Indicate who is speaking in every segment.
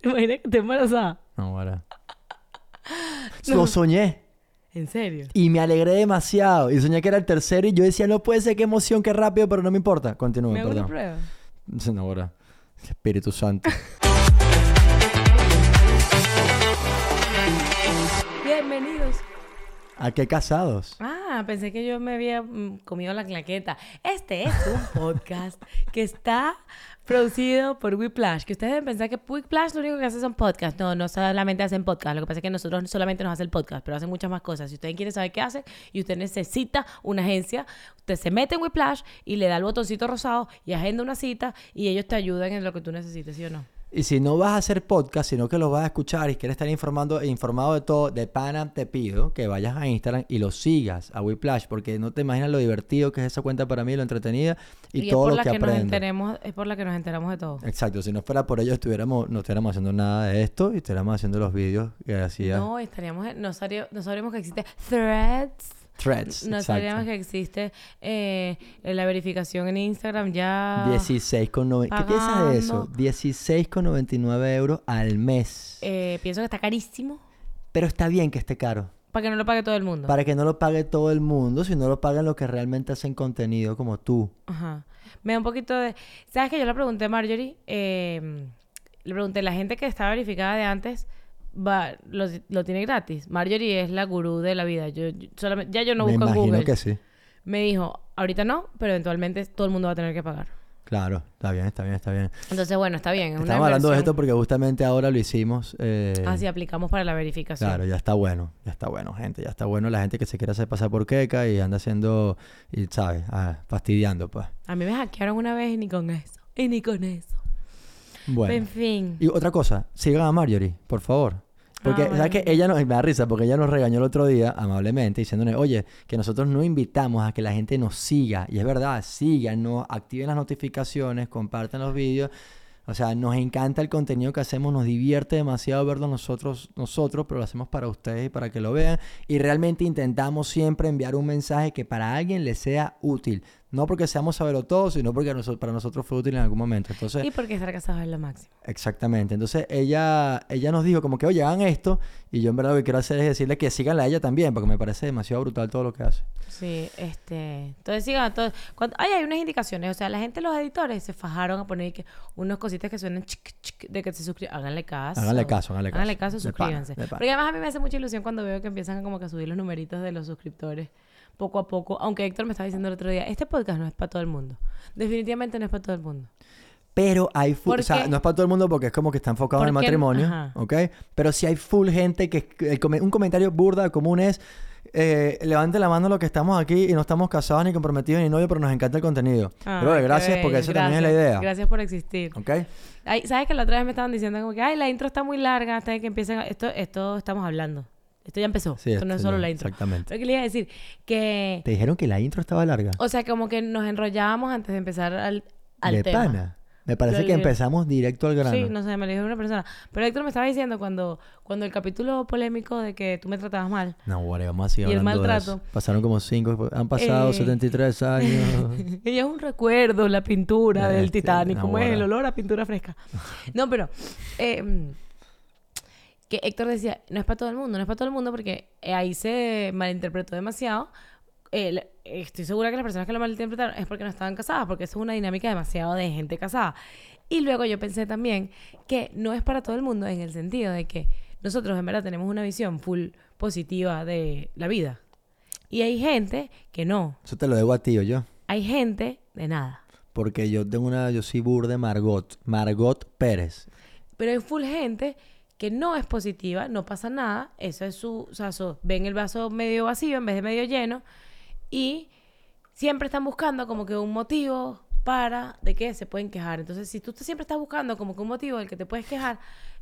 Speaker 1: ¿Te imaginas que te embarazada?
Speaker 2: No, ahora. Lo soñé.
Speaker 1: ¿En serio?
Speaker 2: Y me alegré demasiado. Y soñé que era el tercero y yo decía, no puede ser, qué emoción, qué rápido, pero no me importa. Continúa,
Speaker 1: ¿Me hago una
Speaker 2: perdón.
Speaker 1: prueba?
Speaker 2: No, ahora. Espíritu Santo.
Speaker 1: Bienvenidos.
Speaker 2: ¿A qué casados?
Speaker 1: Ah, pensé que yo me había mm, comido la claqueta. Este es un podcast que está producido por Whiplash. Que ustedes deben pensar que Whiplash lo único que hace son podcasts. No, no solamente hacen podcast. Lo que pasa es que nosotros solamente nos hacen el podcast, pero hacen muchas más cosas. Si usted quiere saber qué hace y usted necesita una agencia, usted se mete en Whiplash y le da el botoncito rosado y agenda una cita y ellos te ayudan en lo que tú necesites, ¿sí o no?
Speaker 2: Y si no vas a hacer podcast, sino que los vas a escuchar y quieres estar informando, informado de todo, de pana te pido que vayas a Instagram y lo sigas a Whiplash, porque no te imaginas lo divertido que es esa cuenta para mí, lo entretenida y,
Speaker 1: es
Speaker 2: todo
Speaker 1: por
Speaker 2: lo
Speaker 1: la
Speaker 2: que,
Speaker 1: que, nos enteremos, es por la que nos enteramos de todo.
Speaker 2: Exacto, si no fuera por ello estuviéramos, no estuviéramos haciendo nada de esto y estuviéramos haciendo los vídeos que hacía
Speaker 1: No, estaríamos, no, sabría- no sabríamos que existe Threads.
Speaker 2: Threads.
Speaker 1: No
Speaker 2: exacto.
Speaker 1: sabríamos que existe eh, la verificación en Instagram ya.
Speaker 2: 16 con nove- ¿Qué piensas de eso?
Speaker 1: Pagando.
Speaker 2: 16,99 euros al mes.
Speaker 1: Eh, pienso que está carísimo
Speaker 2: Pero está bien que esté caro.
Speaker 1: para que no lo pague todo el mundo.
Speaker 2: Para que no lo pague todo el mundo, sino lo paguen los que realmente hacen contenido como tú.
Speaker 1: Ajá. Me da un poquito de. ¿Sabes que Yo le pregunté a Marjorie. eh, le pregunté, la gente que está verificada de antes. Va, lo, lo tiene gratis. Marjorie es la gurú de la vida. Yo, yo solamente, ya yo no
Speaker 2: Me
Speaker 1: busco en
Speaker 2: imagino
Speaker 1: Google.
Speaker 2: que sí.
Speaker 1: Me dijo, ahorita no, pero eventualmente todo el mundo va a tener que pagar.
Speaker 2: Claro, está bien, está bien, está bien.
Speaker 1: Entonces, bueno, está bien. Es una
Speaker 2: Estamos hablando de esto porque justamente ahora lo hicimos. eh,
Speaker 1: Así aplicamos para la verificación.
Speaker 2: Claro, ya está bueno, ya está bueno, gente, ya está bueno la gente que se quiere hacer pasar por queca y anda haciendo, y sabes, ah, fastidiando, pues.
Speaker 1: A mí me hackearon una vez y ni con eso. Y ni con eso.
Speaker 2: Bueno.
Speaker 1: En fin.
Speaker 2: Y otra cosa, sigan a Marjorie, por favor. Porque,
Speaker 1: Ah,
Speaker 2: ¿sabes
Speaker 1: bueno.
Speaker 2: que Ella nos, me da risa porque ella nos regañó el otro día amablemente diciéndonos, oye, que nosotros no invitamos a que la gente nos siga. Y es verdad, síganos, activen las notificaciones, compartan los vídeos. O sea, nos encanta el contenido que hacemos, nos divierte demasiado verlo nosotros, nosotros, pero lo hacemos para ustedes y para que lo vean. Y realmente intentamos siempre enviar un mensaje que para alguien le sea útil. No porque seamos saberlo todo, sino porque para nosotros fue útil en algún momento. Entonces,
Speaker 1: Y porque estar casado es lo máximo.
Speaker 2: Exactamente. Entonces ella, ella nos dijo como que, oye, hagan esto. Y yo en verdad lo que quiero hacer es decirle que síganla a ella también, porque me parece demasiado brutal todo lo que hace.
Speaker 1: Sí, este. Entonces sigan todos. Cuando, ay, hay unas indicaciones. O sea, la gente, los editores, se fajaron a poner que unas cositas que suenan chic, chic, de que se suscriban. Háganle caso.
Speaker 2: Háganle caso, háganle caso.
Speaker 1: Háganle caso,
Speaker 2: De
Speaker 1: suscríbanse.
Speaker 2: de.
Speaker 1: Porque además a mí me hace mucha ilusión cuando veo que empiezan como que a subir los numeritos de los suscriptores poco a poco. Aunque Héctor me estaba diciendo el otro día, este podcast no es para todo el mundo. Definitivamente no es para todo el mundo.
Speaker 2: Pero hay full,
Speaker 1: ¿Por
Speaker 2: o sea, no es para todo el mundo porque es como que está enfocado en el matrimonio,
Speaker 1: ajá.
Speaker 2: ¿ok? Pero sí hay full gente que el un comentario burda común es eh, levanten la mano los que estamos aquí y no estamos casados ni comprometidos ni novios, pero nos encanta el contenido.
Speaker 1: Qué
Speaker 2: gracias porque eso también es la idea,
Speaker 1: Gracias por existir.
Speaker 2: ¿ok?
Speaker 1: Ay, ¿Sabes que la otra vez me estaban diciendo como que, ay, la intro está muy larga hasta que empiecen a- Esto, esto estamos hablando. Esto ya empezó.
Speaker 2: Sí,
Speaker 1: esto no es solo la intro.
Speaker 2: exactamente.
Speaker 1: Pero que le iba a decir que...
Speaker 2: Te dijeron que la intro estaba larga.
Speaker 1: O sea, como que nos enrollábamos antes de empezar al, al
Speaker 2: de
Speaker 1: tema.
Speaker 2: pana. Me parece
Speaker 1: Lo
Speaker 2: que empezamos directo al grano.
Speaker 1: Sí, no sé, me lo dijo una persona. Pero Héctor me estaba diciendo cuando, cuando el capítulo polémico de que tú me tratabas mal.
Speaker 2: No, bueno, vamos a seguir
Speaker 1: Y el
Speaker 2: de eso. Pasaron como cinco, han pasado
Speaker 1: Eh.
Speaker 2: 73 años.
Speaker 1: Ella es un recuerdo, la pintura del
Speaker 2: Este,
Speaker 1: Titanic, como es el olor a pintura fresca. No, pero eh, que Héctor decía, no es para todo el mundo, no es para todo el mundo porque eh, ahí se malinterpretó demasiado. Eh, estoy segura que las personas que lo malinterpretaron es porque no estaban casadas, porque eso es una dinámica demasiado de gente casada. Y luego yo pensé también que no es para todo el mundo en el sentido de que nosotros en verdad tenemos una visión full positiva de la vida. Y hay gente que no.
Speaker 2: Eso te lo debo a ti o yo.
Speaker 1: Hay gente de nada.
Speaker 2: Porque yo tengo una, yo soy burde Margot. Margot Pérez.
Speaker 1: Pero hay full gente que no es positiva, no pasa nada, eso es su, o sea, su- ven el vaso medio vacío en vez de medio lleno y siempre están buscando como que un motivo para de qué se pueden quejar. Entonces, si tú te- siempre estás buscando como que un motivo del que te puedes quejar,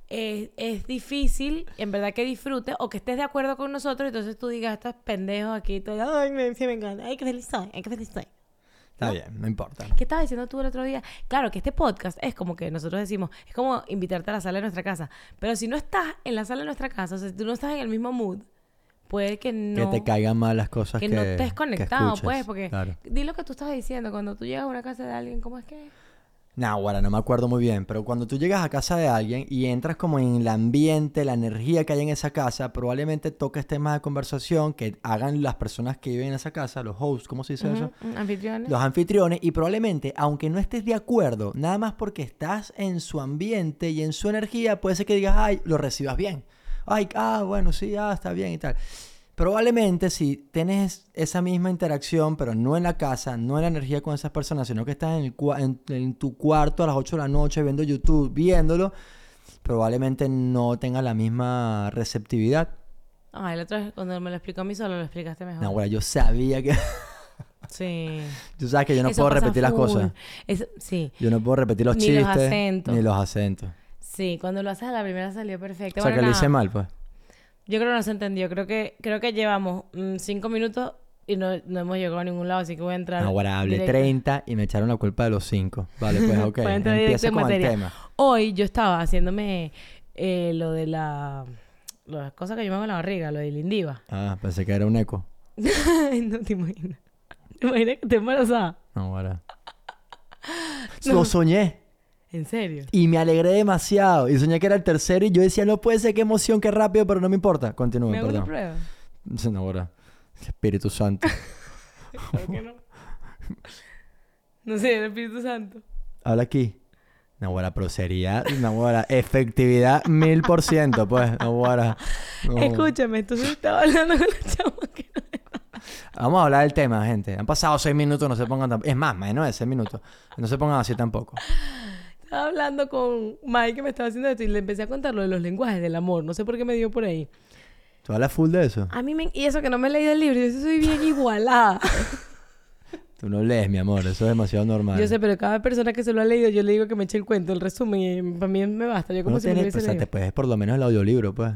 Speaker 1: es difícil, en verdad, que disfrutes o que estés de acuerdo con nosotros, entonces tú digas, estos pendejos aquí, todo, ay, me, sí me encanta, ay, qué feliz soy, ay, qué feliz soy.
Speaker 2: Está bien, no importa.
Speaker 1: ¿Qué estabas diciendo tú el otro día? Claro, que este podcast es como que nosotros decimos, es como invitarte a la sala de nuestra casa. Pero si no estás en la sala de nuestra casa, o sea, si tú no estás en el mismo mood, puede que no...
Speaker 2: Que te caigan mal las cosas
Speaker 1: que
Speaker 2: que
Speaker 1: no estés conectado, pues, porque
Speaker 2: Claro.
Speaker 1: di lo que tú estabas diciendo, cuando tú llegas a una casa de alguien, ¿cómo es que?
Speaker 2: Nah, ahora no me acuerdo muy bien, pero cuando tú llegas a casa de alguien y entras como en el ambiente, la energía que hay en esa casa, probablemente toques temas de conversación que hagan las personas que viven en esa casa, los hosts, ¿cómo se dice eso?
Speaker 1: Ujú, Anfitriones.
Speaker 2: Los anfitriones y probablemente, aunque no estés de acuerdo, nada más porque estás en su ambiente y en su energía, puede ser que digas, ay, lo recibas bien. Ay, ah, bueno, sí, ah, está bien y tal. Probablemente si tienes esa misma interacción, pero no en la casa, no en la energía con esas personas, sino que estás en, el en- en tu cuarto a las 8 de la noche viendo YouTube, viéndolo, probablemente no tenga la misma receptividad.
Speaker 1: Ay, la otra vez cuando me lo explicó a mí solo lo explicaste mejor.
Speaker 2: No, bueno, yo sabía que...
Speaker 1: Sí.
Speaker 2: Tú sabes que yo no
Speaker 1: Eso
Speaker 2: puedo repetir las cosas.
Speaker 1: Sí,
Speaker 2: Yo no puedo repetir los
Speaker 1: Ni los
Speaker 2: chistes.
Speaker 1: acentos.
Speaker 2: Ni los acentos.
Speaker 1: sí. Cuando lo haces a la primera salió perfecto.
Speaker 2: O sea,
Speaker 1: Bueno,
Speaker 2: que lo hice mal, pues.
Speaker 1: Yo creo que no se entendió. Creo que, creo que llevamos mm, cinco minutos y no, no hemos llegado a ningún lado, así que voy a entrar.
Speaker 2: Ahora hablé
Speaker 1: directo.
Speaker 2: 30 y me echaron la culpa de los 5. Vale, pues ok.
Speaker 1: En
Speaker 2: con el
Speaker 1: materia.
Speaker 2: tema.
Speaker 1: Hoy yo estaba haciéndome eh, lo de la. Las cosas que yo me hago en la barriga, lo del indiva.
Speaker 2: Ah, pensé que era un eco.
Speaker 1: No te imaginas. ¿Te imaginas que te embarazada?
Speaker 2: No, ahora.
Speaker 1: No.
Speaker 2: Lo soñé
Speaker 1: ¿En serio?
Speaker 2: y me alegré demasiado. Y soñé que era el tercero y yo decía, no puede ser, qué emoción, qué rápido, pero no me importa. Continúa,
Speaker 1: ¿Me hago una
Speaker 2: perdón.
Speaker 1: prueba?
Speaker 2: No, ahora. Espíritu Santo.
Speaker 1: ¿Por qué no? No sé, el Espíritu Santo.
Speaker 2: Habla aquí. No, ahora, pero sería, no, ahora, efectividad mil por ciento, pues. No.
Speaker 1: Escúchame, entonces estaba hablando con la chama que no
Speaker 2: Vamos a hablar del tema, gente. Han pasado seis minutos, no se pongan tampoco. Es más, menos de seis minutos. No se pongan así tampoco.
Speaker 1: Estaba hablando con Mike que me estaba haciendo esto y le empecé a contar lo de los lenguajes del amor. No sé por qué me dio por ahí.
Speaker 2: ¿Tú hablas full de eso?
Speaker 1: A mí me... Y eso que no me he leído el libro, yo soy bien igualada.
Speaker 2: Tú no lees, mi amor. Eso es demasiado normal.
Speaker 1: Yo sé, pero cada persona que se lo ha leído, yo le digo que me eche el cuento, el resumen, y para mí me basta. Yo como
Speaker 2: No
Speaker 1: si me lo
Speaker 2: tienes,
Speaker 1: hubiese
Speaker 2: o sea,
Speaker 1: leído.
Speaker 2: te puedes por lo menos el audiolibro, pues.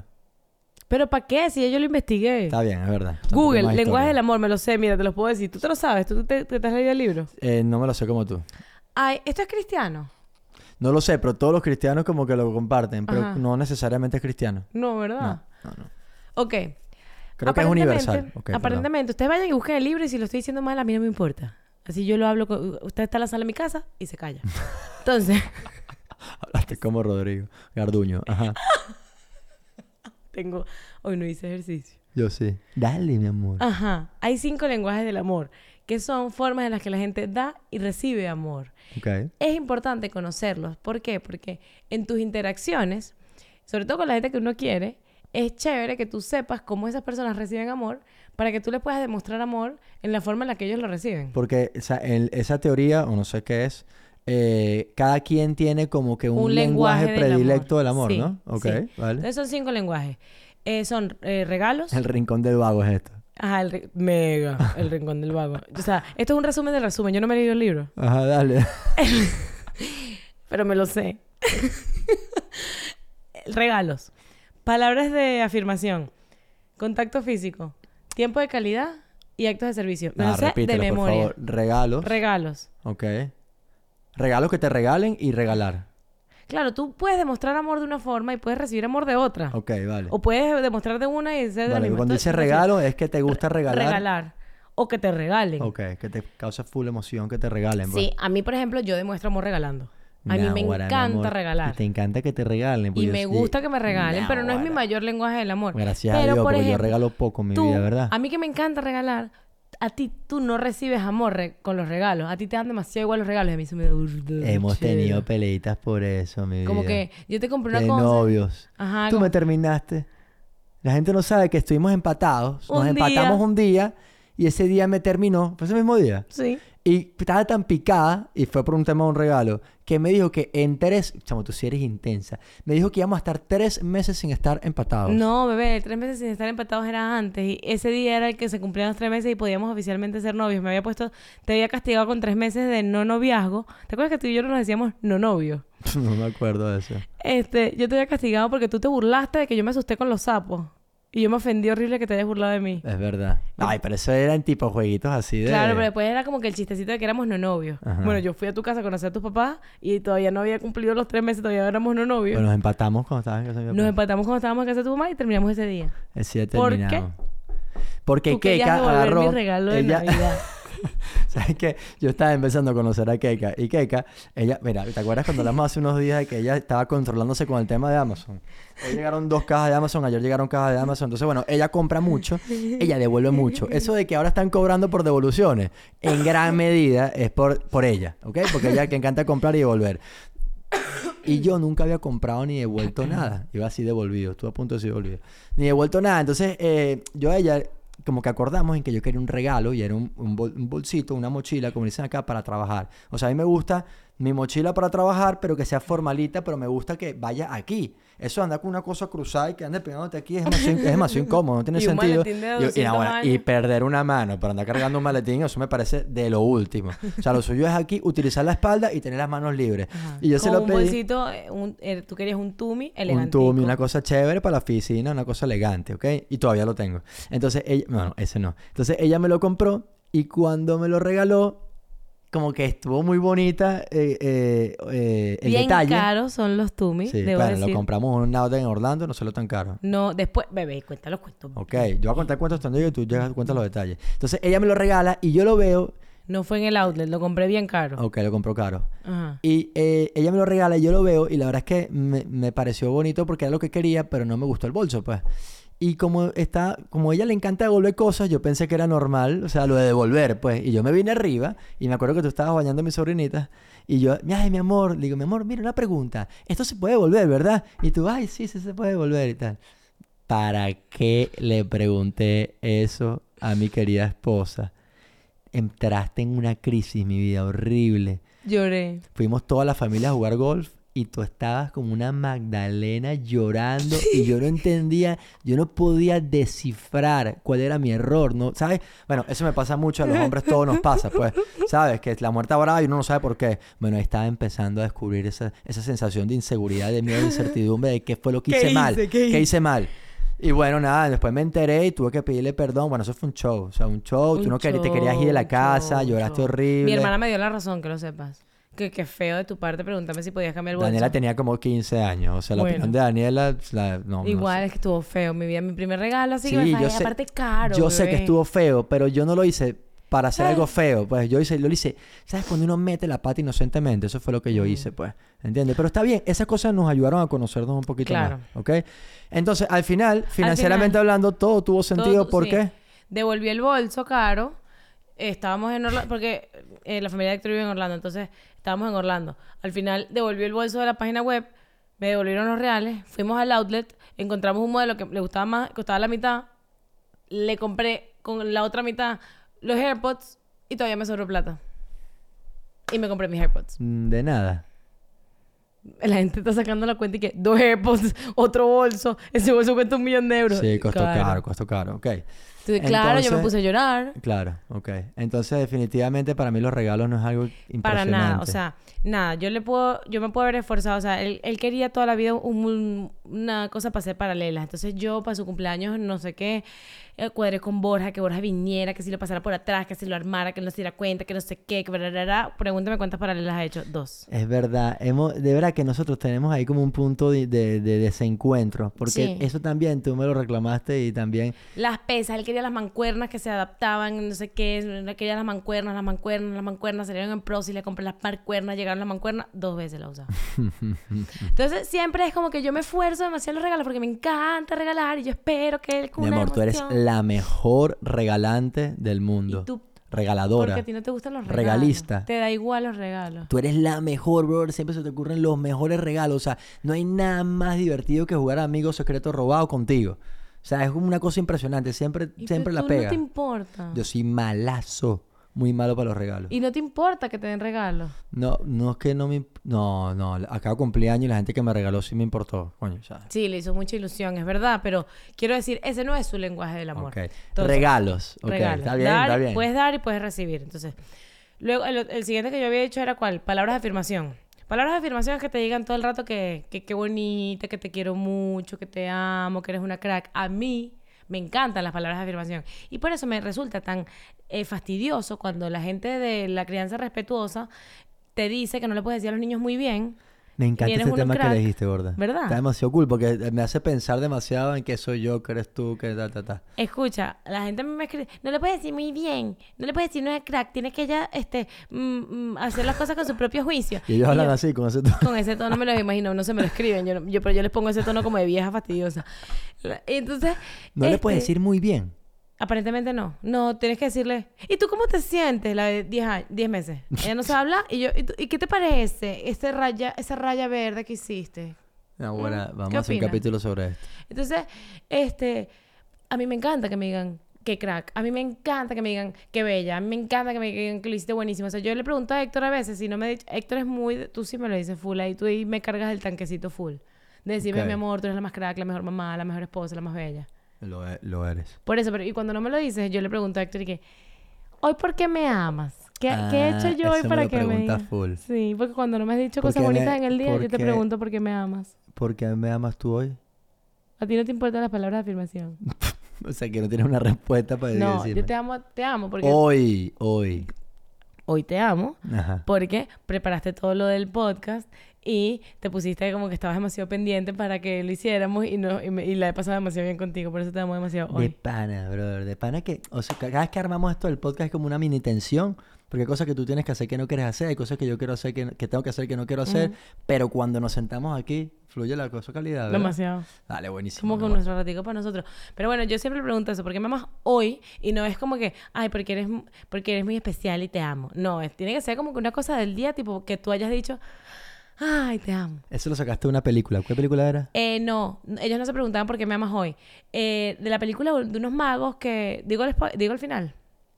Speaker 1: Pero ¿para qué? Si yo lo investigué.
Speaker 2: Está bien, es verdad.
Speaker 1: Google, lenguaje
Speaker 2: historia.
Speaker 1: del amor, me lo sé, mira, te lo puedo decir. Tú te lo sabes, tú te, te- te has leído el libro.
Speaker 2: Eh, no me lo sé como tú.
Speaker 1: Ay, esto es cristiano.
Speaker 2: No lo sé, pero todos los cristianos como que lo comparten, pero
Speaker 1: Ajá.
Speaker 2: no necesariamente es cristiano.
Speaker 1: No, ¿verdad?
Speaker 2: No, no, no.
Speaker 1: Ok.
Speaker 2: Creo que es universal. Perdón.
Speaker 1: aparentemente, ustedes vayan y busquen el libro y si lo estoy diciendo mal, a mí no me importa. Así yo lo hablo con... Usted está en la sala de mi casa y se calla. Entonces,
Speaker 2: Hablaste como Rodrigo Garduño. Ajá.
Speaker 1: tengo... Hoy no hice ejercicio.
Speaker 2: Yo sí. Dale, mi amor.
Speaker 1: Ajá. Hay cinco lenguajes del amor, que son formas en las que la gente da y recibe amor.
Speaker 2: Ok.
Speaker 1: Es importante conocerlos. ¿Por qué? Porque en tus interacciones, sobre todo con la gente que uno quiere, es chévere que tú sepas cómo esas personas reciben amor para que tú les puedas demostrar amor en la forma en la que ellos lo reciben.
Speaker 2: Porque esa, el- esa teoría, o no sé qué es, eh, cada quien tiene como que un,
Speaker 1: Un
Speaker 2: lenguaje, predilecto del
Speaker 1: amor.
Speaker 2: amor,
Speaker 1: Sí,
Speaker 2: ¿no? Ok,
Speaker 1: sí.
Speaker 2: vale.
Speaker 1: Entonces son cinco lenguajes. Eh, son eh, regalos.
Speaker 2: El rincón del vago es esto.
Speaker 1: Ajá, el mega, el rincón del vago. O sea, esto es un resumen del resumen. Yo no me he leído el libro,
Speaker 2: Ajá, dale.
Speaker 1: pero me lo sé. regalos. Palabras de afirmación. Contacto físico. Tiempo de calidad y actos de servicio. Me
Speaker 2: Ah,
Speaker 1: lo sé de
Speaker 2: repítelo, por
Speaker 1: memoria.
Speaker 2: favor. Regalos.
Speaker 1: Regalos.
Speaker 2: ok. Regalos que te regalen y regalar.
Speaker 1: Claro, tú puedes demostrar amor de una forma y puedes recibir amor de otra.
Speaker 2: Ok, vale.
Speaker 1: O puedes demostrar de una y ser de la
Speaker 2: Vale,
Speaker 1: misma.
Speaker 2: cuando dices regalo es que te gusta regalar.
Speaker 1: regalar. O que te regalen.
Speaker 2: Ok, que te causa full emoción que te regalen. pues.
Speaker 1: Sí, a mí, por ejemplo, yo demuestro amor regalando. A mí
Speaker 2: Nah,
Speaker 1: me encanta
Speaker 2: amor.
Speaker 1: regalar.
Speaker 2: Y te encanta que te regalen. pues
Speaker 1: Y
Speaker 2: yo
Speaker 1: me
Speaker 2: sí-
Speaker 1: gusta que me regalen,
Speaker 2: Nah,
Speaker 1: pero no es mi mayor lenguaje del amor.
Speaker 2: Gracias
Speaker 1: pero,
Speaker 2: a Dios,
Speaker 1: por
Speaker 2: porque yo
Speaker 1: ejemplo,
Speaker 2: regalo poco en mi
Speaker 1: tú,
Speaker 2: vida, ¿verdad?
Speaker 1: A mí que me encanta regalar, a ti tú no recibes amor con los regalos. A ti te dan demasiado igual los regalos y a mí se me
Speaker 2: Hemos tenido peleitas por eso, mi
Speaker 1: Como
Speaker 2: vida.
Speaker 1: que yo te compré una
Speaker 2: de
Speaker 1: cosa.
Speaker 2: novios.
Speaker 1: Ajá,
Speaker 2: Tú
Speaker 1: como-
Speaker 2: me terminaste. La gente no sabe que estuvimos empatados. Nos
Speaker 1: Un
Speaker 2: empatamos
Speaker 1: día.
Speaker 2: un día y ese día me terminó. Fue ese mismo día.
Speaker 1: Sí.
Speaker 2: Y estaba tan picada, y fue por un tema de un regalo, que me dijo que en tres... Chamo, tú sí eres intensa. Me dijo que íbamos a estar tres meses sin estar empatados.
Speaker 1: No, bebé, tres meses sin estar empatados era antes. Y ese día era el que se cumplían los tres meses y podíamos oficialmente ser novios. Me había puesto, te había castigado con tres meses de no noviazgo. ¿Te acuerdas que tú y yo no nos decíamos no novio?
Speaker 2: no me acuerdo de eso.
Speaker 1: Este, yo te había castigado porque tú te burlaste de que yo me asusté con los sapos. Y yo me ofendí horrible que te hayas burlado de mí.
Speaker 2: Es verdad. Ay, pero eso eran tipo jueguitos así de...
Speaker 1: Claro, pero después era como que el chistecito de que éramos no novios.
Speaker 2: Ajá.
Speaker 1: Bueno, yo fui a tu casa a conocer a tus papás y todavía no había cumplido los tres meses, todavía éramos no novios.
Speaker 2: Pero nos empatamos cuando estabas en casa de mi
Speaker 1: Nos
Speaker 2: papá.
Speaker 1: empatamos cuando estábamos en casa de tu mamá y terminamos ese día.
Speaker 2: Así ya
Speaker 1: ¿Por qué?
Speaker 2: terminamos. Porque
Speaker 1: Tú
Speaker 2: Keika agarró...
Speaker 1: mi regalo de
Speaker 2: ella-
Speaker 1: Navidad.
Speaker 2: ¿Sabes qué? Yo estaba empezando a conocer a Keka. Y Keka, ella, mira, ¿te acuerdas cuando hablamos hace unos días de que ella estaba controlándose con el tema de Amazon? Hoy llegaron dos cajas de Amazon, ayer llegaron cajas de Amazon. Entonces, bueno, ella compra mucho, ella devuelve mucho. Eso de que ahora están cobrando por devoluciones, en gran medida es por, por ella, ¿ok? Porque ella que encanta comprar y devolver. Y yo nunca había comprado ni devuelto nada. Iba así devolvido. Estuve a punto de decir devolvido. Ni devuelto nada. Entonces, eh, yo a ella, como que acordamos en que yo quería un regalo y era un, un bol- un bolsito, una mochila, como dicen acá, para trabajar. O sea, a mí me gusta mi mochila para trabajar, pero que sea formalita, pero me gusta que vaya aquí. Eso de andar con una cosa cruzada y que ande pegándote aquí es demasiado, es demasiado incómodo, no tiene
Speaker 1: Y
Speaker 2: sentido. Y- y,
Speaker 1: 200
Speaker 2: bueno, y
Speaker 1: años.
Speaker 2: perder una mano para andar cargando un maletín, eso me parece de lo último. O sea, lo suyo es aquí utilizar la espalda y tener las manos libres.
Speaker 1: Ajá.
Speaker 2: Y yo se lo
Speaker 1: un
Speaker 2: pedí.
Speaker 1: bolsito, eh, un- eh, tú querías un tumi elegante.
Speaker 2: Un tumi, una cosa chévere para la oficina, una cosa elegante, ¿ok? Y todavía lo tengo. Entonces ella, bueno, ese no. Entonces ella me lo compró y cuando me lo regaló, como que estuvo muy bonita eh, eh, eh, el
Speaker 1: Bien
Speaker 2: detalle.
Speaker 1: caros son los tumi,
Speaker 2: Sí,
Speaker 1: debo
Speaker 2: bueno,
Speaker 1: decir.
Speaker 2: lo compramos en un outlet en Orlando, no salió tan caro.
Speaker 1: No, después, bebé, cuenta los cuentos.
Speaker 2: Ok, yo voy a contar cuentos estando yo y tú llegas cuentas los detalles. Entonces ella me lo regala y yo lo veo,
Speaker 1: No fue en el outlet, lo compré bien caro.
Speaker 2: ok, lo compró caro.
Speaker 1: Ajá.
Speaker 2: Y eh, ella me lo regala y yo lo veo y la verdad es que me, me pareció bonito porque era lo que quería, pero no me gustó el bolso, pues. Y como está, como a ella le encanta devolver cosas, yo pensé que era normal, o sea, lo de devolver, pues. Y yo me vine arriba y me acuerdo que tú estabas bañando a mi sobrinita y yo, ay, mi amor, le digo, mi amor, mira una pregunta, esto se puede devolver, ¿verdad? Y tú, ay, sí, sí se puede devolver y tal. ¿Para qué le pregunté eso a mi querida esposa? Entraste en una crisis, mi vida, horrible.
Speaker 1: Lloré.
Speaker 2: Fuimos toda la familia a jugar golf y tú estabas como una Magdalena llorando y yo no entendía, yo no podía descifrar cuál era mi error, ¿no? ¿Sabes? Bueno, eso me pasa mucho, a los hombres todo nos pasa, pues, ¿sabes? Que la muerte brava y uno no sabe por qué. Bueno, ahí estaba empezando a descubrir esa, esa sensación de inseguridad, de miedo, de incertidumbre, de qué fue lo que
Speaker 1: ¿Qué
Speaker 2: hice mal,
Speaker 1: hice? ¿Qué hice?
Speaker 2: mal. Y bueno, nada, después me enteré y tuve que pedirle perdón. Bueno, eso fue un show, o sea, un show. tú no querías, te querías ir de la casa,
Speaker 1: show,
Speaker 2: lloraste
Speaker 1: show.
Speaker 2: horrible.
Speaker 1: Mi hermana me dio la razón, que lo sepas. Que qué feo de tu parte preguntarme si podías cambiar el bolso.
Speaker 2: Daniela tenía como 15 años. O sea, la
Speaker 1: Bueno.
Speaker 2: opinión de Daniela, la- no, no
Speaker 1: Igual
Speaker 2: sé.
Speaker 1: es que estuvo feo mi vida, mi primer regalo, así que
Speaker 2: Sí,
Speaker 1: me fallé, aparte caro.
Speaker 2: Yo sé que
Speaker 1: bebé.
Speaker 2: estuvo feo, pero yo no lo hice para hacer
Speaker 1: Ah.
Speaker 2: algo feo. Pues yo hice, lo hice, ¿sabes? Cuando uno mete la pata inocentemente, eso fue lo que yo hice, pues. ¿Entiendes? Pero está bien, esas cosas nos ayudaron a conocernos un poquito
Speaker 1: Claro.
Speaker 2: más, ¿ok? Entonces, al final, financieramente hablando, todo tuvo sentido.
Speaker 1: Todo-
Speaker 2: ¿Por
Speaker 1: sí.
Speaker 2: qué?
Speaker 1: Devolví el bolso caro. Estábamos en Orlando, porque eh, la familia de Héctor vive en Orlando, entonces estábamos en Orlando. Al final devolví el bolso de la página web, me devolvieron los reales, fuimos al outlet, encontramos un modelo que le gustaba más, costaba la mitad, le compré con la otra mitad los AirPods y todavía me sobró plata. Y me compré mis AirPods.
Speaker 2: Mm, De nada.
Speaker 1: La gente está sacando la cuenta y que dos AirPods, otro bolso, ese bolso cuesta un millón de euros.
Speaker 2: Sí, costó caro, costó caro. Ok.
Speaker 1: Entonces, claro, yo me puse a llorar.
Speaker 2: Claro, ok. Entonces, definitivamente para mí los regalos no es algo impresionante.
Speaker 1: Para nada, o sea, nada, yo le puedo, yo me puedo haber esforzado, o sea, él, él quería toda la vida un- un- una cosa para hacer paralelas, entonces yo para su cumpleaños, no sé qué, eh, cuadré con Borja, que Borja viniera, que si lo pasara por atrás, que si lo armara, que no se diera cuenta, que no sé qué, que bla, bla, bla. pregúntame cuántas paralelas ha hecho, dos.
Speaker 2: Es verdad, hemos, de verdad que nosotros tenemos ahí como un punto de, de- de desencuentro, porque
Speaker 1: Sí.
Speaker 2: eso también tú me lo reclamaste y también,
Speaker 1: Las pesas, él quería las mancuernas que se adaptaban, no sé qué, él quería las mancuernas, las mancuernas, las mancuernas, salieron en pros y le compré las mancuernas, llegaron las mancuernas, dos veces la usaba. Entonces siempre es como que yo me esfuerzo demasiado en los regalos porque me encanta regalar y yo espero que él con
Speaker 2: mi amor, tú eres la mejor regalante del mundo.
Speaker 1: Y tú,
Speaker 2: Regaladora.
Speaker 1: porque a ti no te gustan los regalos.
Speaker 2: Regalista.
Speaker 1: Te da igual los regalos.
Speaker 2: Tú eres la mejor, brother. Siempre se te ocurren los mejores regalos. O sea, no hay nada más divertido que jugar a Amigo Secreto Robado contigo. O sea, es una cosa impresionante. Siempre,
Speaker 1: Y
Speaker 2: siempre
Speaker 1: tú-
Speaker 2: la pega.
Speaker 1: No te importa.
Speaker 2: Yo soy malazo. Muy malo para los regalos.
Speaker 1: Y no te importa que te den regalos.
Speaker 2: No, no es que no me... No, no. Acabo de cumplir años y la gente que me regaló sí me importó. Coño, sea...
Speaker 1: Sí, le hizo mucha ilusión, es verdad, pero quiero decir, ese no es su lenguaje del amor. Entonces,
Speaker 2: regalos. Ok,
Speaker 1: regalos.
Speaker 2: está bien,
Speaker 1: Dar-
Speaker 2: está bien.
Speaker 1: Puedes dar y puedes recibir. Entonces, luego el, el siguiente que yo había dicho era cuál? Palabras de afirmación. Palabras de afirmación es que te digan todo el rato que que qué bonita, que te quiero mucho, que te amo, que eres una crack. A mí me encantan las palabras de afirmación. Y por eso me resulta tan eh, fastidioso cuando la gente de la crianza respetuosa te dice que no le puedes decir a los niños muy bien
Speaker 2: Me encanta este tema que
Speaker 1: crack.
Speaker 2: elegiste, gorda.
Speaker 1: ¿Verdad?
Speaker 2: Está demasiado cool porque me hace pensar demasiado en que soy yo, que eres tú, que tal, tal, tal.
Speaker 1: Escucha, la gente me escribe, no le puedes decir muy bien, no le puedes decir no es crack, tiene que ella este, mm, mm, hacer las cosas con su propio juicio.
Speaker 2: Y ellos hablan
Speaker 1: yo-
Speaker 2: así, con ese tono.
Speaker 1: Con ese tono me lo imagino, no se me lo escriben, yo, yo, pero yo les pongo ese tono como de vieja fastidiosa. Entonces,
Speaker 2: No le puedes
Speaker 1: este,
Speaker 2: decir muy bien.
Speaker 1: Aparentemente no. No, tienes que decirle, ¿y tú cómo te sientes? La de 10 años, 10 meses. Ella no sabe hablar y yo, ¿y, tú- ¿y qué te parece ese raya, esa raya verde que hiciste?
Speaker 2: Ahora,
Speaker 1: ¿qué
Speaker 2: vamos a hacer un capítulo sobre esto.
Speaker 1: Entonces, este, a mí me encanta que me digan que crack. A mí me encanta que me digan que bella. A mí me encanta que me digan que lo hiciste buenísimo. O sea, yo le pregunto a Héctor a veces, si no me dice, Héctor es muy, tú sí me lo dices full, ahí tú ahí me cargas el tanquecito full. De decirme, mi amor, tú eres la más crack, la mejor mamá, la mejor esposa, la más bella.
Speaker 2: Lo, lo eres.
Speaker 1: Por eso, pero y cuando no me lo dices, yo le pregunto a Héctor y que, ¿hoy por qué me amas? ¿Qué, ¿qué he hecho
Speaker 2: Ah,
Speaker 1: yo hoy
Speaker 2: me
Speaker 1: para
Speaker 2: lo
Speaker 1: que me
Speaker 2: full.
Speaker 1: Sí, porque cuando no me has dicho
Speaker 2: ¿Por
Speaker 1: cosas
Speaker 2: me-
Speaker 1: bonitas en el día, yo te pregunto por qué me amas.
Speaker 2: ¿Por qué me amas tú hoy?
Speaker 1: A ti no te importan las palabras de afirmación.
Speaker 2: O sea, que no tienes una respuesta para
Speaker 1: No,
Speaker 2: decirme.
Speaker 1: yo te amo, te amo porque
Speaker 2: Hoy, hoy.
Speaker 1: Hoy te amo
Speaker 2: Ajá.
Speaker 1: porque preparaste todo lo del podcast y te pusiste como que estabas demasiado pendiente para que lo hiciéramos y no y, me- y la he pasado demasiado bien contigo, por eso te amo demasiado
Speaker 2: De
Speaker 1: hoy.
Speaker 2: pana, brother. De pana que, o sea, cada vez que armamos esto del podcast es como una mini tensión. Porque hay cosas que tú tienes que hacer que no quieres hacer, hay cosas que yo quiero hacer que, que tengo que hacer que no quiero hacer.
Speaker 1: Ujú.
Speaker 2: Pero cuando nos sentamos aquí, fluye la cosa calidad, ¿verdad?
Speaker 1: Demasiado.
Speaker 2: Dale, buenísimo.
Speaker 1: Como con nuestro ratico para nosotros. Pero bueno, yo siempre pregunto eso, ¿por qué me amas hoy? Y no es como que, ay, porque eres, porque eres muy especial y te amo. No, es- tiene que ser como que una cosa del día, tipo que tú hayas dicho, ay, te amo.
Speaker 2: Eso lo sacaste de una película. ¿Qué película era?
Speaker 1: Eh, no, ellos no se preguntaban por qué me amas hoy. Eh, de la película de unos magos que, digo el, digo el final.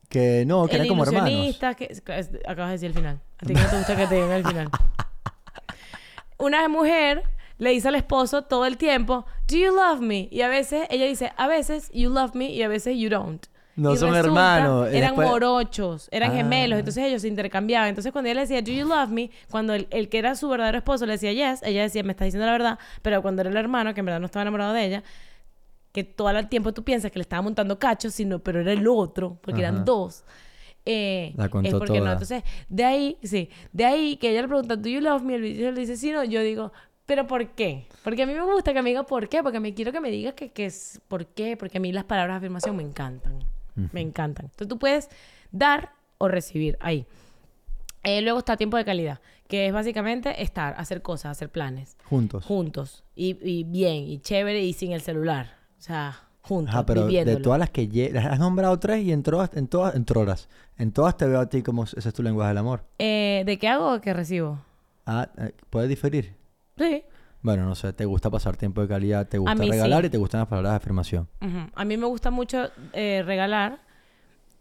Speaker 2: Que no, que
Speaker 1: el
Speaker 2: eran como hermanos.
Speaker 1: que acabas de decir el final. A ti que no te gusta que te digan el final. Una mujer le dice al esposo todo el tiempo, "Do you love me?" Y a veces ella dice, "A veces you love me y a veces you don't."
Speaker 2: No
Speaker 1: Y
Speaker 2: son
Speaker 1: resulta,
Speaker 2: hermanos,
Speaker 1: Eran
Speaker 2: después-
Speaker 1: morochos, eran
Speaker 2: Ah.
Speaker 1: gemelos, entonces ellos se intercambiaban. Entonces cuando ella le decía, "Do you love me?", cuando el, el que era su verdadero esposo le decía "Yes", ella decía, "Me estás diciendo la verdad", pero cuando era el hermano que en verdad no estaba enamorado de ella, que todo el tiempo tú piensas que le estaba montando cachos, sino, pero era el otro, porque
Speaker 2: Ajá.
Speaker 1: eran dos. Eh,
Speaker 2: La contó
Speaker 1: es porque no.
Speaker 2: toda.
Speaker 1: Entonces, de ahí, sí, de ahí que ella le pregunta, ¿Do you love me? El bicho le dice, sí, no. Yo digo, ¿pero por qué? Porque a mí me gusta que me diga por qué, porque me quiero que me digas que, que es por qué, porque a mí las palabras de afirmación me encantan. Me encantan. Entonces tú puedes dar o recibir ahí. Eh, luego está tiempo de calidad, que es básicamente estar, hacer cosas, hacer planes
Speaker 2: Juntos.
Speaker 1: juntos y, y bien y chévere y sin el celular. O sea, juntos,
Speaker 2: Ajá, pero de todas las que las has nombrado tres y en todas, en todas, en todas, en todas te veo a ti como ese es tu lenguaje del amor.
Speaker 1: Eh, ¿De qué hago o qué recibo?
Speaker 2: Ah, eh, ¿puedes diferir?
Speaker 1: Sí.
Speaker 2: Bueno, no sé, te gusta pasar tiempo de calidad, te gusta regalar
Speaker 1: sí.
Speaker 2: y te gustan las palabras de afirmación.
Speaker 1: A mí me gusta mucho eh, regalar.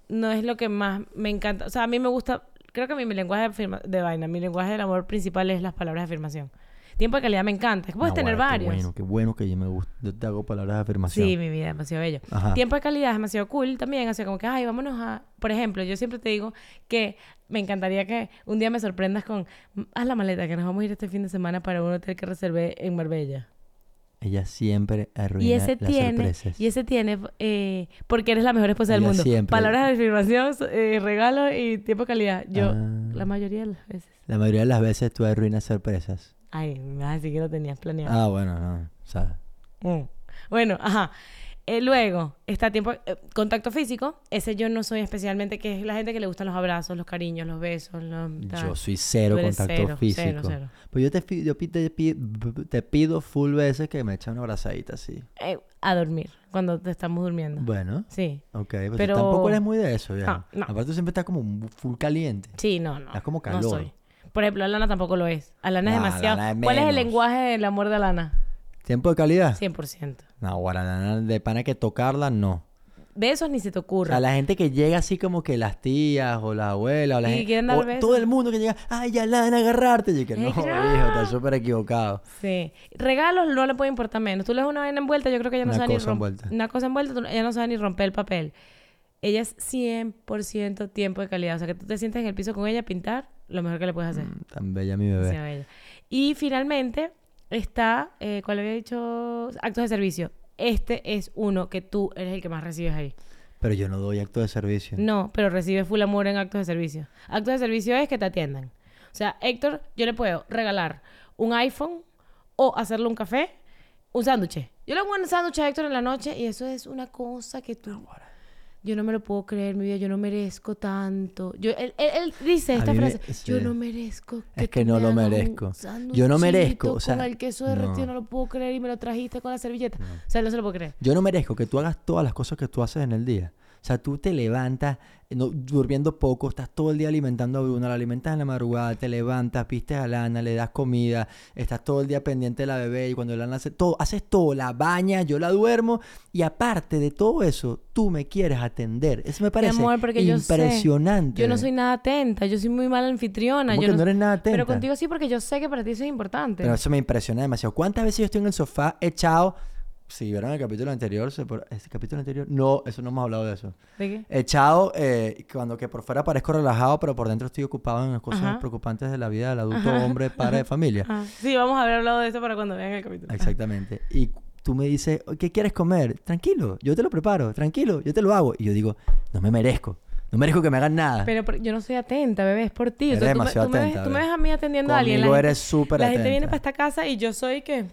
Speaker 1: No es lo que más me encanta. O sea, a mí me gusta... Creo que mi, mi lenguaje de, de vaina, mi lenguaje del amor principal es las palabras de afirmación. Tiempo de calidad me encanta. Es que puedes
Speaker 2: Ah,
Speaker 1: tener varios.
Speaker 2: Qué bueno, qué bueno que yo me gusta. Yo te hago palabras de afirmación.
Speaker 1: Sí, mi vida, demasiado bello.
Speaker 2: Ajá.
Speaker 1: Tiempo de calidad es demasiado cool también. Sea, como que, ay, vámonos a... Por ejemplo, yo siempre te digo que me encantaría que un día me sorprendas con... Haz la maleta, que nos vamos a ir este fin de semana para un hotel que reservé en Marbella.
Speaker 2: Ella siempre arruina
Speaker 1: Y ese
Speaker 2: las
Speaker 1: tiene,
Speaker 2: sorpresas.
Speaker 1: y ese tiene, eh, porque eres la mejor esposa del
Speaker 2: Ella
Speaker 1: mundo.
Speaker 2: siempre-
Speaker 1: Palabras de afirmación, eh, regalos y tiempo de calidad. Yo,
Speaker 2: Ah.
Speaker 1: la mayoría de las veces.
Speaker 2: La mayoría de las veces tú arruinas sorpresas.
Speaker 1: Ay, me vas a decir que lo tenías planeado.
Speaker 2: Ah, bueno, no. O sea,
Speaker 1: Mm. Bueno, ajá. Eh, luego, está tiempo, eh, contacto físico. Ese yo no soy especialmente, que es la gente que le gustan los abrazos, los cariños, los besos. Los,
Speaker 2: yo soy cero contacto
Speaker 1: cero,
Speaker 2: físico.
Speaker 1: cero, cero.
Speaker 2: Pues yo te, yo te, pi- te pido full veces que me eches una abrazadita así.
Speaker 1: Eh, a dormir, cuando te estamos durmiendo.
Speaker 2: Bueno,
Speaker 1: Sí.
Speaker 2: ok. Pues tú
Speaker 1: Pero-
Speaker 2: tampoco eres muy de eso, ya.
Speaker 1: Ah, no.
Speaker 2: Aparte tú siempre estás como full caliente.
Speaker 1: Sí, no, no.
Speaker 2: Es como
Speaker 1: No
Speaker 2: calor.
Speaker 1: soy. Por ejemplo, Alana tampoco lo es. Alana es demasiado.
Speaker 2: Alana es
Speaker 1: ¿Cuál es el
Speaker 2: menos.
Speaker 1: lenguaje del amor de Alana?
Speaker 2: ¿Tiempo de calidad?
Speaker 1: 100%.
Speaker 2: No, guarana de pana que tocarla, no.
Speaker 1: Besos ni se te
Speaker 2: O sea, la gente que llega así como que las tías o las abuelas o la
Speaker 1: Y
Speaker 2: gente...
Speaker 1: quieren dar
Speaker 2: o
Speaker 1: besos.
Speaker 2: todo el mundo que llega, ay, ya la van a agarrarte. Y yo que no, hijo,
Speaker 1: no.
Speaker 2: estás súper equivocado.
Speaker 1: Sí. Regalos no le puede importar menos. Tú le das una vaina envuelta, yo creo que ella no
Speaker 2: Una
Speaker 1: sabe ni
Speaker 2: cosa
Speaker 1: romper.
Speaker 2: envuelta.
Speaker 1: Una cosa envuelta, tú- ella no sabe ni romper el papel. Ella es 100% tiempo de calidad. O sea, que tú te sientes en el piso con ella a pintar, lo mejor que le puedes hacer.
Speaker 2: Mm, Tan bella mi bebé.
Speaker 1: Demasiado bella. Y finalmente está, eh, ¿cuál había dicho? Actos de servicio. Este es uno que tú eres el que más recibes ahí.
Speaker 2: Pero yo no doy acto de servicio.
Speaker 1: No, pero recibe full amor en actos de servicio. Actos de servicio es que te atiendan. O sea, Héctor, yo le puedo regalar un iPhone o hacerle un café, un sándwich. Yo le hago un sándwich a Héctor en la noche y eso es una cosa que tú... Yo no me lo puedo creer, mi vida, yo no merezco tanto. Yo, él, él- él dice esta
Speaker 2: mí me-
Speaker 1: frase,
Speaker 2: sí.
Speaker 1: yo no merezco
Speaker 2: Es
Speaker 1: tú
Speaker 2: que no
Speaker 1: me
Speaker 2: lo merezco. Yo no merezco, o sea,
Speaker 1: con el queso derretido,
Speaker 2: no.
Speaker 1: no lo puedo creer y me lo trajiste con la servilleta. O sea, no se lo puedo creer.
Speaker 2: Yo no merezco que tú hagas todas las cosas que tú haces en el día. O sea, tú te levantas no- durmiendo poco, estás todo el día alimentando a Bruno, la alimentas en la madrugada, te levantas, pistes a Lana, le das comida, estás todo el día pendiente de la bebé y cuando Lana hace todo, haces todo, la bañas, yo la duermo y aparte de todo eso, tú me quieres atender. Eso me parece
Speaker 1: amor, porque yo sé,
Speaker 2: impresionante.
Speaker 1: Yo no soy nada atenta, yo soy muy mala anfitriona.
Speaker 2: ¿Cómo
Speaker 1: yo no-
Speaker 2: no eres nada atenta?
Speaker 1: Pero contigo sí, porque yo sé que para ti eso es importante.
Speaker 2: Pero eso me impresiona demasiado. ¿Cuántas veces yo estoy en el sofá echado? Si vieron el capítulo anterior, se por- ¿este capítulo anterior? No, eso no hemos hablado de eso.
Speaker 1: ¿De qué?
Speaker 2: Echado, eh, cuando que por fuera parezco relajado, pero por dentro estoy ocupado en las cosas
Speaker 1: Ajá.
Speaker 2: preocupantes de la vida del adulto
Speaker 1: Ajá,
Speaker 2: hombre, padre de familia.
Speaker 1: Ah, sí, vamos a haber hablado de esto para cuando vean el capítulo.
Speaker 2: Exactamente. Y tú me dices, ¿qué quieres comer? Tranquilo, yo te lo preparo, tranquilo, yo te lo hago. Y yo digo, no me merezco, no merezco que me hagan nada.
Speaker 1: Pero yo no soy atenta, bebé, es por ti. O
Speaker 2: Eres
Speaker 1: sea, tú me-
Speaker 2: demasiado
Speaker 1: tú, me, ves,
Speaker 2: atenta,
Speaker 1: tú me ves a mí atendiendo a alguien.
Speaker 2: Conmigo
Speaker 1: la
Speaker 2: eres súper
Speaker 1: La gente viene
Speaker 2: atenta.
Speaker 1: para esta casa y yo soy que...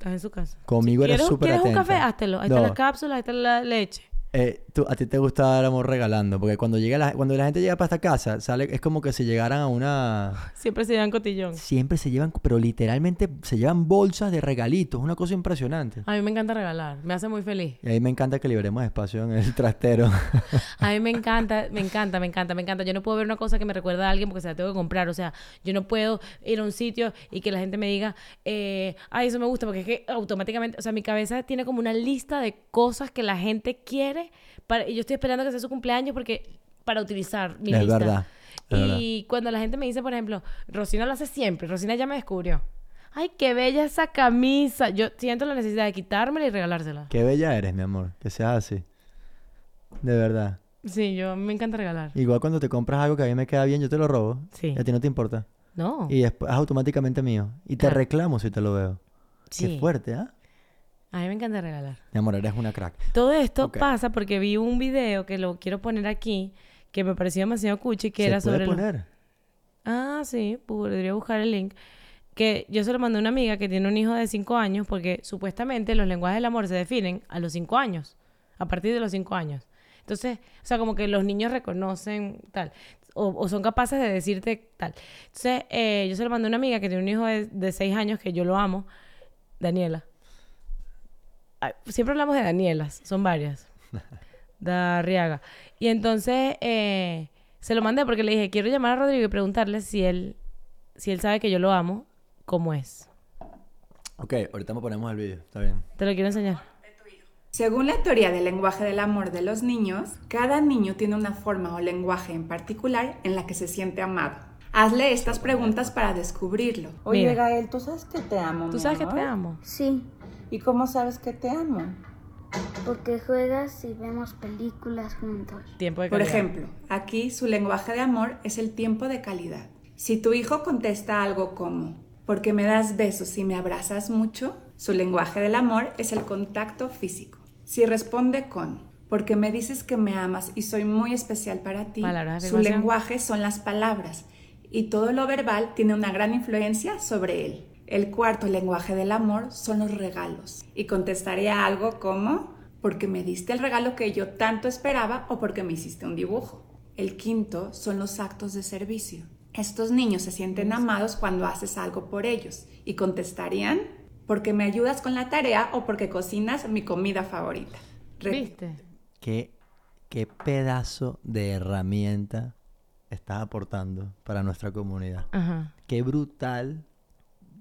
Speaker 1: Estás en su casa.
Speaker 2: Conmigo eres
Speaker 1: ¿Quieres,
Speaker 2: súper
Speaker 1: ¿Quieres un
Speaker 2: atenta.
Speaker 1: café? Háztelo. Ahí
Speaker 2: No.
Speaker 1: están las cápsulas, ahí está la leche.
Speaker 2: Eh, tú- a ti te gusta dar amor regalando, porque cuando llega la, cuando la gente llega para esta casa, sale, es como que si llegaran a una...
Speaker 1: Siempre se llevan cotillón.
Speaker 2: Siempre se llevan, pero literalmente se llevan bolsas de regalitos, una cosa impresionante.
Speaker 1: A mí me encanta regalar. Me hace muy feliz.
Speaker 2: Y ahí me encanta que liberemos espacio en el trastero.
Speaker 1: A mí me encanta, me encanta, me encanta, me encanta. Yo no puedo ver una cosa que me recuerda a alguien porque se la tengo que comprar. O sea, yo no puedo ir a un sitio y que la gente me diga, eh, ay, eso me gusta, porque es que automáticamente, o sea, mi cabeza tiene como una lista de cosas que la gente quiere para, y yo estoy esperando que sea su cumpleaños porque para utilizar mi
Speaker 2: Es
Speaker 1: lista.
Speaker 2: verdad, es
Speaker 1: y cuando la gente me dice, por ejemplo, Rosina lo hace siempre, Rosina ya me descubrió. Ay, qué bella esa camisa. Yo siento la necesidad de quitármela y regalársela.
Speaker 2: Qué bella eres, mi amor, que seas así. De verdad.
Speaker 1: Sí, yo me encanta regalar.
Speaker 2: Igual cuando te compras algo que a mí me queda bien, yo te lo robo.
Speaker 1: Sí.
Speaker 2: Y a ti no te importa.
Speaker 1: No.
Speaker 2: Y después es automáticamente mío. Y te
Speaker 1: Claro.
Speaker 2: reclamo si te lo veo.
Speaker 1: Sí.
Speaker 2: Qué fuerte, ¿ah?
Speaker 1: A mí me encanta regalar.
Speaker 2: Mi amor, eres una crack.
Speaker 1: Todo esto pasa porque vi un video que lo quiero poner aquí, que me pareció demasiado cuchi, que
Speaker 2: ¿Se
Speaker 1: era
Speaker 2: puede
Speaker 1: sobre...
Speaker 2: poner?
Speaker 1: Ah, sí, podría buscar el link. Que yo se lo mandé a una amiga que tiene un hijo de 5 años porque supuestamente los lenguajes del amor se definen a los 5 años, a partir de los 5 años. Entonces, o sea, como que los niños reconocen tal, o, o son capaces de decirte tal. Entonces, eh, yo se lo mandé a una amiga que tiene un hijo de 6 años que yo lo amo, Daniela. Siempre hablamos de Danielas, son varias. Darriaga. Y entonces eh, se lo mandé porque le dije, quiero llamar a Rodrigo y preguntarle si él, si él sabe que yo lo amo, cómo es.
Speaker 2: Ok, ahorita me ponemos el vídeo. Está bien.
Speaker 1: Te lo quiero enseñar.
Speaker 3: Según la teoría del lenguaje del amor de los niños, cada niño tiene una forma o lenguaje en particular en la que se siente amado. Hazle estas preguntas para descubrirlo.
Speaker 4: Oye. Gael, ¿tú sabes que te amo?
Speaker 1: Tú
Speaker 4: mi
Speaker 1: sabes que te amo.
Speaker 5: Sí,
Speaker 4: ¿Y cómo sabes que te amo?
Speaker 5: porque juegas y vemos películas juntos.
Speaker 1: Tiempo de
Speaker 3: Por ejemplo, aquí su lenguaje de amor es el tiempo de calidad. Si tu hijo contesta algo como, porque me das besos y me abrazas mucho, su lenguaje del amor es el contacto físico. Si responde con, porque me dices que me amas y soy muy especial para ti,
Speaker 1: Palabras
Speaker 3: su lenguaje son las palabras y todo lo verbal tiene una gran influencia sobre él. El cuarto lenguaje del amor son los regalos y contestaría algo como porque me diste el regalo que yo tanto esperaba o porque me hiciste un dibujo. El quinto son los actos de servicio. Estos niños se sienten amados cuando haces algo por ellos y contestarían porque me ayudas con la tarea o porque cocinas mi comida favorita. Re-
Speaker 1: ¿Viste?
Speaker 2: ¿Qué, qué pedazo de herramienta estás aportando para nuestra comunidad?
Speaker 1: Ajá.
Speaker 2: Qué brutal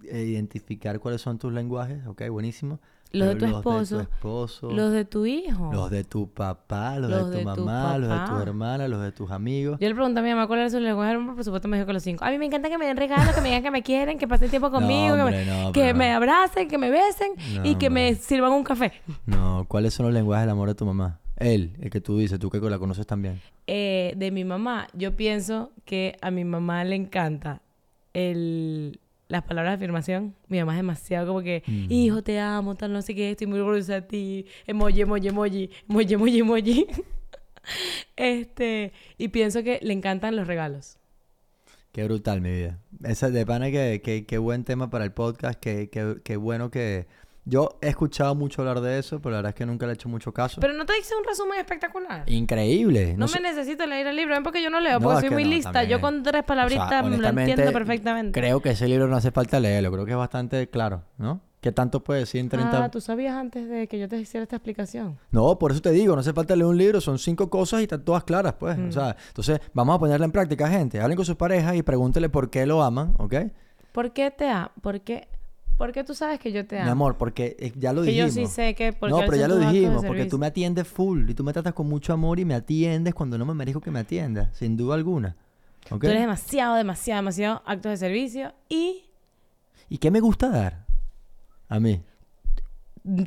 Speaker 2: identificar cuáles son tus lenguajes. Ok, buenísimo.
Speaker 1: Los de tu esposo,
Speaker 2: esposo,
Speaker 1: Los de tu hijo.
Speaker 2: los de tu papá, los,
Speaker 1: Los
Speaker 2: de tu
Speaker 1: de tu
Speaker 2: mamá, los de tu hermana, los de tus amigos.
Speaker 1: Yo le pregunté a mi mamá cuál era su lenguaje del amor, por supuesto me dijo que los cinco. A mí me encanta que me den regalos, que me digan que me quieren, que pasen tiempo conmigo, que,
Speaker 2: hombre,
Speaker 1: me,
Speaker 2: no,
Speaker 1: que me abracen, que me besen
Speaker 2: No,
Speaker 1: y que me sirvan un café.
Speaker 2: No, ¿cuáles son los lenguajes del amor de tu mamá? Él, el que tú dices, tú que la conoces también.
Speaker 1: Eh, de mi mamá, yo pienso que a mi mamá le encanta el, las palabras de afirmación. Mi mamá es demasiado como que,
Speaker 2: Mm.
Speaker 1: hijo, te amo, tal, no sé qué, estoy muy orgullosa de ti. Emoji, emoji, emoji, emoji, emoji, emoji. este, y pienso que le encantan los regalos.
Speaker 2: Qué brutal, mi vida. Esa de pana que, que, qué buen tema para el podcast. Qué, qué, qué bueno que... Yo he escuchado mucho hablar de eso, pero la verdad es que nunca le he hecho mucho caso.
Speaker 1: Pero no te hice un resumen espectacular.
Speaker 2: Increíble.
Speaker 1: No,
Speaker 2: sé-
Speaker 1: me necesito leer el libro, ven porque yo no leo,
Speaker 2: No,
Speaker 1: porque
Speaker 2: es
Speaker 1: soy
Speaker 2: que
Speaker 1: muy
Speaker 2: no,
Speaker 1: lista.
Speaker 2: también.
Speaker 1: Yo con tres
Speaker 2: O sea,
Speaker 1: palabritas lo
Speaker 2: honestamente,
Speaker 1: entiendo perfectamente.
Speaker 2: Creo que ese libro no hace falta leerlo. Creo que es bastante claro, ¿no? ¿Qué tanto puede decir en 30...
Speaker 1: Ah, tú sabías antes de que yo te hiciera esta explicación.
Speaker 2: No, por eso te digo, no hace falta leer un libro, son cinco cosas y están todas claras, pues.
Speaker 1: Mm.
Speaker 2: O sea, entonces vamos a ponerla en práctica, gente. Hablen con sus parejas y pregúntele por qué lo aman, ¿ok?
Speaker 1: ¿Por qué te amo? ¿Por qué? ¿Por qué tú sabes que yo te amo?
Speaker 2: Mi amor, porque eh, ya lo
Speaker 1: que yo
Speaker 2: dijimos.
Speaker 1: sí sé que porque
Speaker 2: no, pero ya lo
Speaker 1: de
Speaker 2: dijimos, porque tú me atiendes full y tú me tratas con mucho amor y me atiendes cuando no me merezco que me atiendas, sin duda alguna. ¿Ok?
Speaker 1: Tú eres demasiado, demasiado, demasiado actos de servicio y
Speaker 2: ¿Y qué me gusta dar? A mí.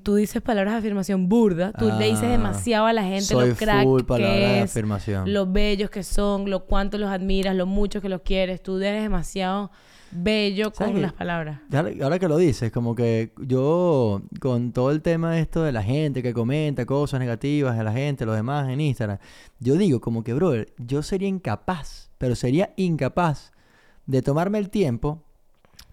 Speaker 1: tú dices palabras de afirmación burda. Tú le dices
Speaker 2: Ah,
Speaker 1: demasiado a la gente
Speaker 2: soy
Speaker 1: lo crack
Speaker 2: full de
Speaker 1: que es,
Speaker 2: afirmación.
Speaker 1: lo bellos que son, lo cuánto los admiras, lo mucho que los quieres. Tú eres demasiado bello
Speaker 2: ¿Sabes
Speaker 1: con las palabras.
Speaker 2: Ahora, que lo dices, como que yo con todo el tema esto de la gente que comenta cosas negativas de la gente, los demás en Instagram, yo digo como que, brother, yo sería incapaz, pero sería incapaz de tomarme el tiempo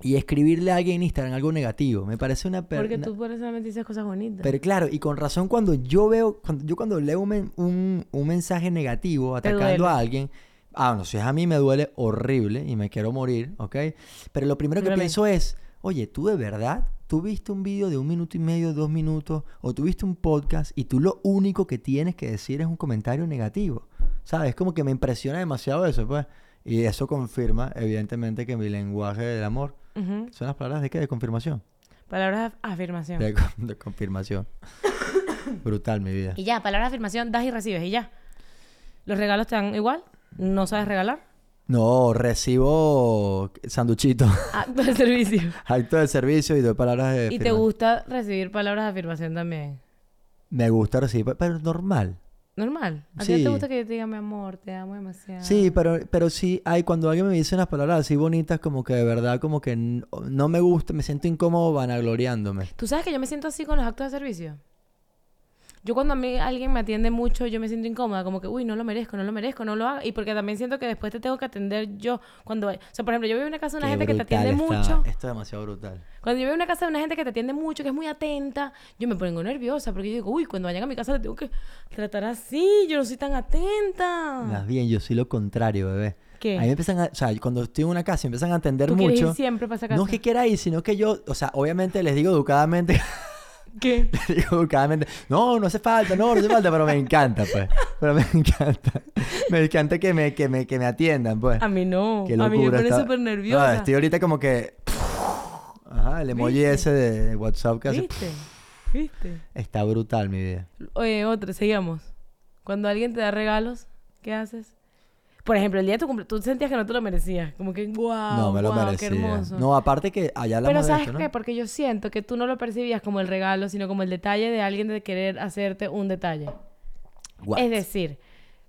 Speaker 2: y escribirle a alguien en Instagram algo negativo. Me parece una... per-
Speaker 1: Porque tú por eso solamente dices cosas bonitas.
Speaker 2: Pero claro, y con razón cuando yo veo, cuando, yo cuando leo un, un, un mensaje negativo atacando a alguien, ah, no, si es a mí me duele horrible y me quiero morir, ¿ok? Pero lo primero que pienso es, oye, ¿tú de verdad? ¿Tú viste un video de un minuto y medio, dos minutos, o tú viste un podcast y tú lo único que tienes que decir es un comentario negativo? ¿Sabes? Como que me impresiona demasiado eso, pues. Y eso confirma, evidentemente, que mi lenguaje del amor son las palabras de qué? De confirmación.
Speaker 1: Palabras de afirmación.
Speaker 2: De, de confirmación. Brutal, mi vida.
Speaker 1: Y ya, palabras de afirmación, das y recibes y ya. ¿Los regalos te dan igual? ¿No sabes regalar?
Speaker 2: No, recibo sanduchito,
Speaker 1: Acto de servicio.
Speaker 2: acto de servicio y doy palabras de
Speaker 1: Y te gusta recibir palabras de afirmación también.
Speaker 2: Me gusta recibir, pero normal.
Speaker 1: Normal. ¿A ti no
Speaker 2: Sí.
Speaker 1: te gusta que yo te diga mi amor, te amo demasiado?
Speaker 2: Sí, pero, pero sí hay, cuando alguien me dice unas palabras así bonitas, como que de verdad, como que no me gusta, me siento incómodo vanagloriándome.
Speaker 1: ¿Tú sabes que yo me siento así con los actos de servicio? Yo cuando a mí alguien me atiende mucho, yo me siento incómoda, como que, uy, no lo merezco, no lo merezco, no lo hago. Y porque también siento que después te tengo que atender yo. Cuando, o sea, por ejemplo, yo vivo en una casa de una
Speaker 2: Qué
Speaker 1: gente que te atiende
Speaker 2: está-
Speaker 1: mucho.
Speaker 2: Esto es demasiado brutal.
Speaker 1: Cuando yo veo una casa de una gente que te atiende mucho, que es muy atenta, yo me pongo nerviosa porque yo digo, uy, cuando vayan a mi casa te tengo que tratar así, yo no soy tan atenta.
Speaker 2: Más bien, yo soy lo contrario, bebé.
Speaker 1: ¿Qué?
Speaker 2: A mí me empiezan a, o sea, cuando estoy en una casa y empiezan a atender
Speaker 1: ¿Tú quieres ir
Speaker 2: mucho.
Speaker 1: siempre para esa casa?
Speaker 2: No es que quiera ir, sino que yo, o sea, obviamente les digo educadamente
Speaker 1: ¿Qué?
Speaker 2: digo educadamente, no, no hace falta, no, no hace falta, pero me encanta, pues. Pero me encanta. Me encanta que me, que me, que me atiendan, pues.
Speaker 1: A mí no.
Speaker 2: Qué
Speaker 1: a mí me
Speaker 2: locura,
Speaker 1: pone súper
Speaker 2: No,
Speaker 1: nerviosa.
Speaker 2: estoy ahorita como que... Ajá, el emoji
Speaker 1: ¿Viste?
Speaker 2: ese de WhatsApp que hace...
Speaker 1: ¿Viste? ¿Viste?
Speaker 2: Está brutal, mi vida.
Speaker 1: Oye, otro, seguimos. Cuando alguien te da regalos, ¿qué haces? Por ejemplo, el día de tu cumpleaños, tú sentías que no te lo merecías. Como que, wow,
Speaker 2: no, me lo
Speaker 1: wow,
Speaker 2: merecía.
Speaker 1: qué hermoso.
Speaker 2: No, aparte que allá hablamos
Speaker 1: Pero ¿sabes
Speaker 2: esto, ¿no?
Speaker 1: qué? Porque yo siento que tú no lo percibías como el regalo, sino como el detalle de alguien de querer hacerte un detalle.
Speaker 2: What?
Speaker 1: Es decir,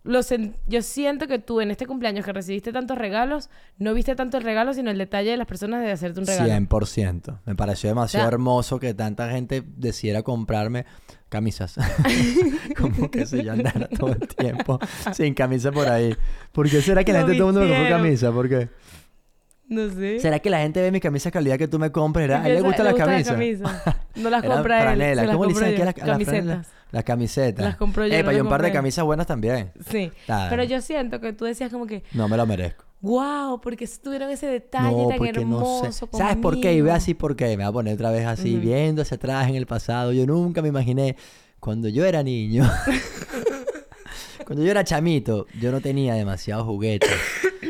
Speaker 1: lo yo siento que tú en este cumpleaños que recibiste tantos regalos, no viste tanto el regalo, sino el detalle de las personas de hacerte un regalo.
Speaker 2: 100%. Me pareció demasiado
Speaker 1: O sea-
Speaker 2: hermoso que tanta gente decidiera comprarme camisas. Como que si yo andara todo el tiempo sin camisa por ahí. ¿Por qué será que la gente todo el mundo me compró camisa? ¿Por qué?
Speaker 1: No sé.
Speaker 2: ¿Será que la gente ve mis camisas calidad que tú me compras? A él le
Speaker 1: Empieza-
Speaker 2: gustan las camisas.
Speaker 1: camisas. No las
Speaker 2: Eran
Speaker 1: compra él, se las
Speaker 2: ¿Cómo le dicen
Speaker 1: yo.
Speaker 2: las, a las franelas?
Speaker 1: Camisetas.
Speaker 2: Las camisetas.
Speaker 1: Las compro yo,
Speaker 2: Eh,
Speaker 1: no las
Speaker 2: un par de camisas buenas también.
Speaker 1: Sí. Pero yo siento que tú decías como que,
Speaker 2: No me lo merezco.
Speaker 1: wow, porque tuvieron ese detalle
Speaker 2: No,
Speaker 1: tan
Speaker 2: porque no
Speaker 1: hermoso
Speaker 2: sé. ¿Sabes por qué? Y ve así por qué. Me voy a poner otra vez así,
Speaker 1: Ujú.
Speaker 2: viendo hacia atrás en el pasado. Yo nunca me imaginé, cuando yo era niño, cuando yo era chamito, yo no tenía demasiados juguetes.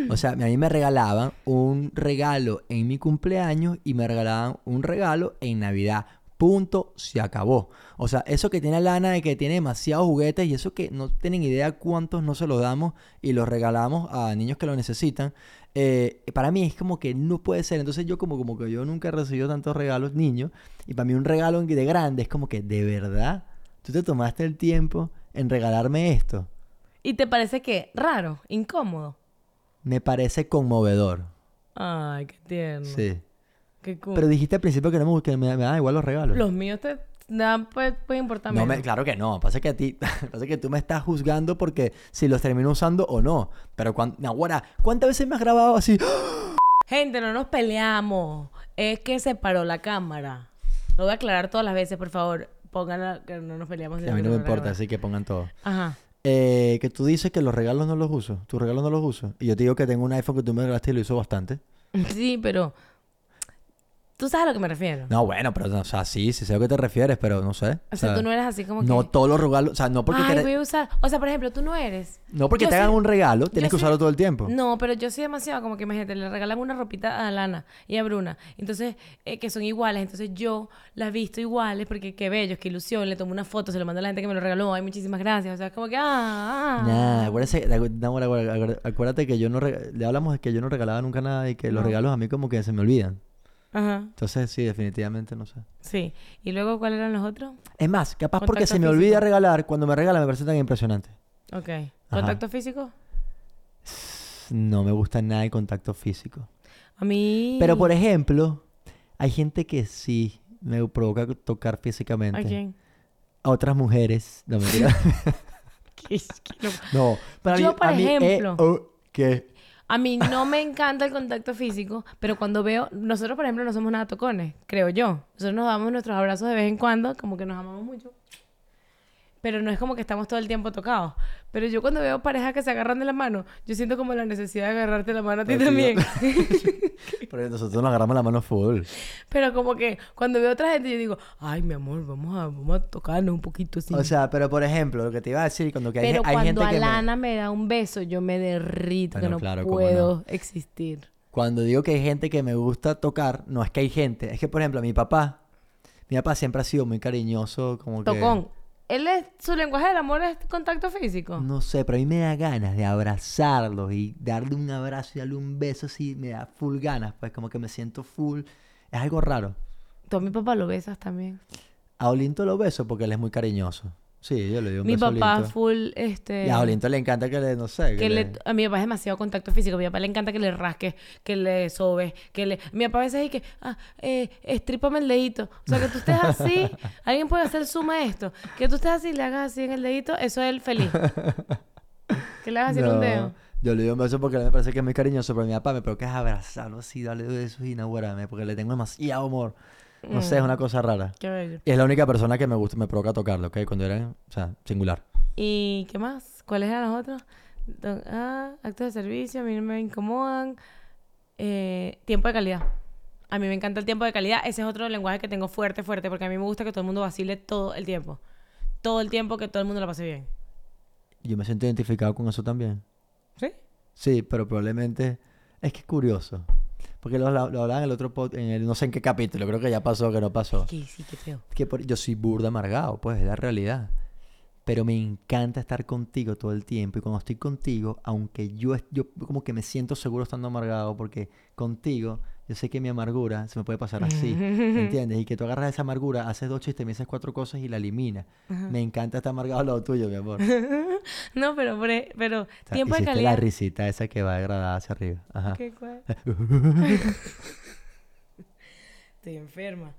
Speaker 2: O sea, a mí me regalaban un regalo en mi cumpleaños y me regalaban un regalo en Navidad. Punto, se acabó. O sea, eso que tiene Lana de que tiene demasiados juguetes y eso que no tienen idea cuántos no se los damos y los regalamos a niños que lo necesitan. eh, para mí es como que no puede ser. Entonces yo como, como que yo nunca he recibido tantos regalos niños y para mí un regalo de grande es como que de verdad tú te tomaste el tiempo en regalarme esto.
Speaker 1: ¿Y te parece que raro, incómodo?
Speaker 2: Me parece conmovedor.
Speaker 1: Ay, qué tierno.
Speaker 2: Sí.
Speaker 1: Qué cool.
Speaker 2: Pero dijiste al principio que, no me, que me, me da igual los regalos.
Speaker 1: Los míos te, nada puede, puede importar
Speaker 2: No me, claro que no. Pasa que a ti, pasa que tú me estás juzgando porque si los termino usando o no. Pero cuando, ahora, ¿cuántas veces me has grabado así?
Speaker 1: Gente, no nos peleamos. Es que se paró la cámara. Lo voy a aclarar todas las veces, por favor. Pónganla que no nos peleamos.
Speaker 2: a mí no me importa, así que pongan todo.
Speaker 1: Ajá.
Speaker 2: Eh, que tú dices que los regalos no los uso. Tus regalos no los uso. Y yo te digo que tengo un iPhone que tú me regalaste y lo uso bastante.
Speaker 1: Sí, pero... Tú sabes a lo que me refiero.
Speaker 2: No, bueno, pero, o sea, sí, sí sé a lo que te refieres, pero no sé.
Speaker 1: O sea, tú no eres así como que...
Speaker 2: No todos los regalos, o sea, no porque,
Speaker 1: Ay,
Speaker 2: te,
Speaker 1: voy a usar... O sea, por ejemplo, tú no eres...
Speaker 2: no porque
Speaker 1: yo
Speaker 2: te hagan un regalo, tienes
Speaker 1: yo
Speaker 2: que
Speaker 1: soy-
Speaker 2: usarlo todo el tiempo.
Speaker 1: No, pero yo soy demasiado como que, imagínate, le regalan una ropita a Lana y a Bruna. Entonces, eh, que son iguales. Entonces, yo las visto iguales porque qué bellos, qué ilusión. Le tomo una foto, se lo mando a la gente que me lo regaló. Ay, muchísimas gracias. O sea, como que, ah, ah.
Speaker 2: Nah, acuérdate, no, acuérdate- acuérdate que yo no le hablamos de que yo no regalaba nunca nada y que los regalos a mí como que se me olvidan.
Speaker 1: Ajá.
Speaker 2: Entonces, sí, definitivamente no sé.
Speaker 1: Sí. ¿Y luego cuáles eran los otros?
Speaker 2: Es más, capaz porque se me
Speaker 1: físico.
Speaker 2: olvida regalar, cuando me regala me parece tan impresionante.
Speaker 1: Ok. ¿Contacto físico?
Speaker 2: No me gusta nada el contacto físico.
Speaker 1: A mí...
Speaker 2: Pero por ejemplo, hay gente que sí me provoca tocar físicamente.
Speaker 1: ¿A quién?
Speaker 2: A otras mujeres. No, mentira.
Speaker 1: ¿Qué- qué lo-
Speaker 2: no. Para
Speaker 1: Yo,
Speaker 2: mí-
Speaker 1: por
Speaker 2: a mí, eh,
Speaker 1: ejemplo.
Speaker 2: oh.
Speaker 1: A mí no me encanta el contacto físico, pero cuando veo, nosotros por ejemplo no somos nada tocones, creo yo. Nosotros nos damos nuestros abrazos de vez en cuando, como que nos amamos mucho. Pero no es como que estamos todo el tiempo tocados. Pero yo cuando veo parejas que se agarran de la mano, yo siento como la necesidad de agarrarte la mano a ti
Speaker 2: Pero
Speaker 1: también.
Speaker 2: Pero nosotros nos agarramos la mano full.
Speaker 1: pero como que cuando veo otra gente yo digo, ay mi amor, vamos a, vamos a tocarnos un poquito así.
Speaker 2: O sea, pero por ejemplo, lo que te iba a decir, cuando que hay,
Speaker 1: pero
Speaker 2: hay
Speaker 1: cuando
Speaker 2: gente que me-
Speaker 1: Alana me... da un beso, yo me derrito,
Speaker 2: Bueno,
Speaker 1: que no
Speaker 2: claro,
Speaker 1: puedo existir.
Speaker 2: Cuando digo que hay gente que me gusta tocar, no es que hay gente. Es que, por ejemplo, mi papá, mi papá siempre ha sido muy cariñoso, como que...
Speaker 1: Tocón. Él es, su lenguaje del amor es contacto físico.
Speaker 2: No sé, pero a mí me da ganas de abrazarlos y darle un abrazo y darle un beso así, me da full ganas, pues como que me siento full. Es algo raro.
Speaker 1: Tú a mi papá lo besas también.
Speaker 2: A Olinto lo beso porque él es muy cariñoso. Sí, yo le doy un
Speaker 1: Mi
Speaker 2: beso
Speaker 1: papá
Speaker 2: a Olinto.
Speaker 1: full, este...
Speaker 2: Y a Olinto le encanta que le, no sé, que,
Speaker 1: que
Speaker 2: le...
Speaker 1: le- a mi papá es demasiado contacto físico. A mi papá le encanta que le rasques, que le sobes, que le... Mi papá a veces dice que, ah, eh, estrípame el dedito. O sea, que tú estés así, alguien puede hacer suma a esto. Que tú estés así y le hagas así en el dedito, eso es el feliz. que le hagas así en un dedo.
Speaker 2: Yo le doy un beso porque me parece que es muy cariñoso, pero mi papá me provoca es abrazarlo así, darle besos y inaugurarme, porque le tengo demasiado amor. No sé, es una cosa rara.
Speaker 1: Qué bello.
Speaker 2: Y es la única persona que me gusta, me provoca tocarlo, ¿ok? Cuando era, o sea, singular.
Speaker 1: ¿Y qué más? ¿Cuáles eran los otros? Ah, actos de servicio, a mí no me incomodan. Eh, tiempo de calidad. A mí me encanta el tiempo de calidad. Ese es otro lenguaje que tengo fuerte, fuerte, porque a mí me gusta que todo el mundo vacile todo el tiempo. Todo el tiempo que todo el mundo lo pase bien.
Speaker 2: Yo me siento identificado con eso también.
Speaker 1: ¿Sí?
Speaker 2: Sí, pero probablemente es que es curioso. Porque lo, lo, lo hablaba en el otro pod, en el no sé en qué capítulo, creo que ya pasó, que no pasó.
Speaker 1: Sí, sí, qué feo.
Speaker 2: Que por- yo soy burda amargado, pues es la realidad. Pero me encanta estar contigo todo el tiempo. Y cuando estoy contigo, aunque yo, yo como que me siento seguro estando amargado, porque contigo yo sé que mi amargura se me puede pasar así. ¿Entiendes? Y que tú agarras esa amargura, haces dos chistes, me dices cuatro cosas y la eliminas. Me encanta estar amargado al lado tuyo, mi amor. O
Speaker 1: No, pero, pero, pero
Speaker 2: sea,
Speaker 1: tiempo de
Speaker 2: hiciste
Speaker 1: calidad.
Speaker 2: la risita esa que va degradada hacia arriba. Ajá.
Speaker 1: ¿Qué cuál? Estoy enferma.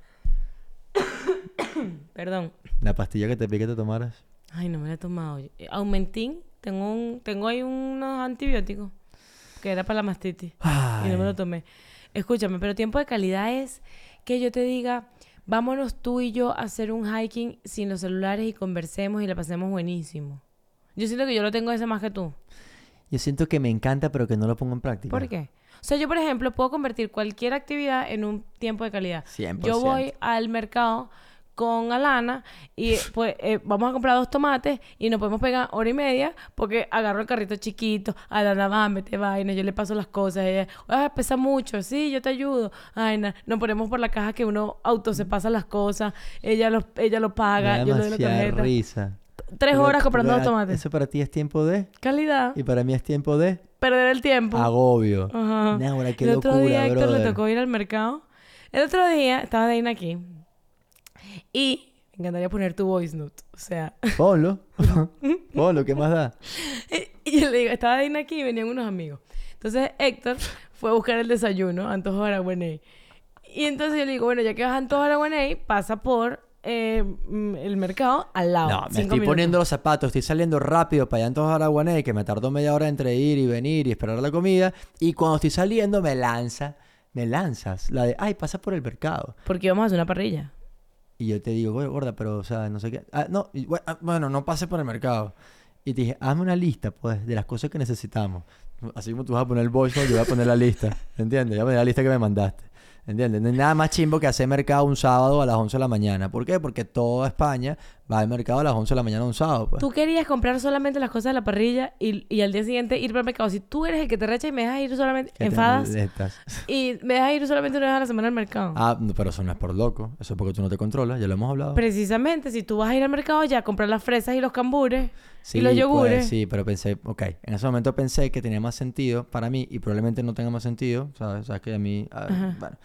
Speaker 1: Perdón.
Speaker 2: La pastilla que te pique te tomaras.
Speaker 1: Ay, no me la he tomado. Eh, Aumentín. Tengo, un, tengo ahí unos antibióticos que era para la mastitis. Y no me lo tomé. Escúchame, pero tiempo de calidad es que yo te diga, vámonos tú y yo a hacer un hiking sin los celulares y conversemos y la pasemos buenísimo. Yo siento que yo lo tengo ese más que tú.
Speaker 2: Yo siento que me encanta, pero que no lo pongo en práctica.
Speaker 1: ¿Por qué? O sea, yo, por ejemplo, puedo convertir cualquier actividad en un tiempo de calidad.
Speaker 2: 100%.
Speaker 1: Yo voy al mercado con Alana y pues eh, vamos a comprar dos tomates y nos podemos pegar hora y media porque agarro el carrito chiquito, Alana va, mete vaina, yo le paso las cosas, ella, ah, pesa mucho, sí, yo te ayudo, ay, na- nos ponemos por la caja que uno auto se pasa las cosas, ella lo, ella lo paga, yo le doy la tarjeta.
Speaker 2: risa.
Speaker 1: Tres
Speaker 2: Pero-
Speaker 1: horas comprando
Speaker 2: pero
Speaker 1: dos
Speaker 2: a-
Speaker 1: tomates.
Speaker 2: Eso para ti es tiempo de...
Speaker 1: Calidad.
Speaker 2: Y para mí es tiempo de...
Speaker 1: Perder el tiempo.
Speaker 2: Agobio.
Speaker 1: Ajá.
Speaker 2: Náguara, qué
Speaker 1: el otro día Héctor le tocó ir al mercado. El otro día estaba Dana aquí. Y me encantaría poner tu voice note. O sea,
Speaker 2: Ponlo. Ponlo, ¿qué más da?
Speaker 1: y yo le digo, estaba Dana aquí y venían unos amigos. Entonces Héctor fue a buscar el desayuno, Antojo Araguaney. Y entonces yo le digo, bueno, ya que vas a Antojo Araguaney, pasa por eh, mm, el mercado al lado.
Speaker 2: No, me estoy
Speaker 1: minutos.
Speaker 2: poniendo los zapatos, estoy saliendo rápido para allá en todos Araguané, que me tardó media hora entre ir y venir y esperar la comida. Y cuando estoy saliendo me lanza, me lanzas la de, ay, pasa por el mercado.
Speaker 1: Porque íbamos a hacer una parrilla.
Speaker 2: Y yo te digo, "Güey, gorda, pero, o sea, no sé qué. Ah, no, y, bueno, ah, bueno, no pase por el mercado. Y te dije, hazme una lista, pues, de las cosas que necesitamos. Así como tú vas a poner el voice note, yo voy a poner la lista. ¿Entiendes? Yo voy a poner la lista que me mandaste. ¿Entiendes? No hay nada más chimbo que hacer mercado un sábado a las 11 de la mañana. ¿Por qué? Porque toda España va al mercado a las 11 de la mañana un sábado, pues.
Speaker 1: Tú querías comprar solamente las cosas de la parrilla y, y al día siguiente ir para el mercado. Si tú eres el que te recha y me dejas ir solamente,
Speaker 2: ¿Qué te
Speaker 1: enfadas y me dejas ir solamente una vez a la semana al mercado.
Speaker 2: Ah, pero eso no es por loco. Eso es porque tú no te controlas. Ya lo hemos hablado.
Speaker 1: Precisamente, si tú vas a ir al mercado ya a comprar las fresas y los cambures
Speaker 2: Sí,
Speaker 1: y los
Speaker 2: pues,
Speaker 1: yogures.
Speaker 2: sí, pero pensé, ok, en ese momento pensé que tenía más sentido para mí y probablemente no tenga más sentido, ¿sabes? O sea, que a mí, ah, bueno,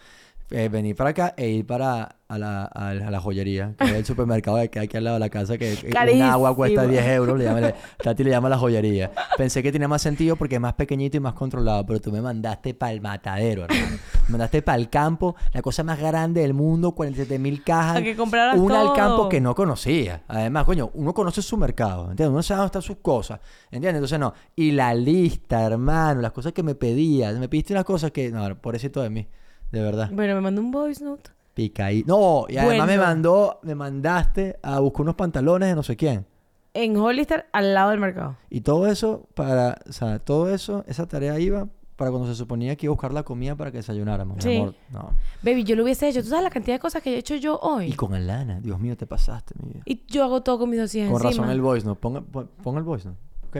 Speaker 2: eh, venir para acá e ir para a la, a, la- joyería, que es el supermercado que hay aquí al lado de la casa, que que un agua cuesta
Speaker 1: Carísimo.
Speaker 2: 10 euros, le llama, le- Tati le llama la joyería. Pensé que tenía más sentido porque es más pequeñito y más controlado, pero tú me mandaste para el matadero, hermano. Me mandaste para el campo, la cosa más grande del mundo, 47 mil cajas.
Speaker 1: Que
Speaker 2: Una al campo que no conocía. Además, coño, uno conoce su mercado, ¿entiendes? Uno sabe dónde están sus cosas, ¿entiendes? Entonces, no. Y la lista, hermano, las cosas que me pedías. Me pediste unas cosas que, no, pobrecito de mí, de verdad.
Speaker 1: Bueno, me mandó un voice note.
Speaker 2: Pica ahí. No, y además me mandó, me mandaste a buscar unos pantalones de no sé quién.
Speaker 1: En Hollister, al lado del mercado.
Speaker 2: Y todo eso para, o sea, todo eso, esa tarea iba para cuando se suponía que iba a buscar la comida para que desayunáramos, mi
Speaker 1: Sí.
Speaker 2: amor. No.
Speaker 1: Baby, yo lo hubiese hecho. ¿Tú sabes la cantidad de cosas que he hecho yo hoy?
Speaker 2: Y con Alana, Dios mío, te pasaste, mi vida.
Speaker 1: Y yo hago todo con mis dosis
Speaker 2: Con
Speaker 1: encima.
Speaker 2: razón el voice, ¿no? Pon, pon, pon el voice, ¿no?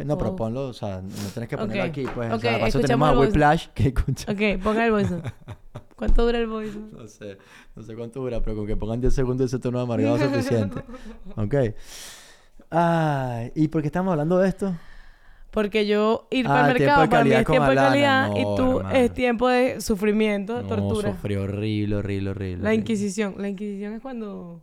Speaker 2: No, pero
Speaker 1: Oh.
Speaker 2: ponlo, o sea, no tienes que ponerlo aquí, pues.
Speaker 1: Ok,
Speaker 2: o sea,
Speaker 1: escuchamos
Speaker 2: tenemos a. Whiplash que escucha.
Speaker 1: Ok, ponga el voice. ¿Cuánto dura el voice?
Speaker 2: No sé, no sé cuánto dura, pero con que pongan 10 segundos ese tono amargado es suficiente. Ok. Ay, ¿y por qué estamos hablando de esto?
Speaker 1: Porque yo ir
Speaker 2: Ah,
Speaker 1: para el mercado para mí es tiempo de calidad y tú
Speaker 2: hermano.
Speaker 1: es tiempo de sufrimiento,
Speaker 2: No,
Speaker 1: tortura.
Speaker 2: sufrí horrible, horrible, horrible.
Speaker 1: La. Inquisición. La Inquisición es cuando...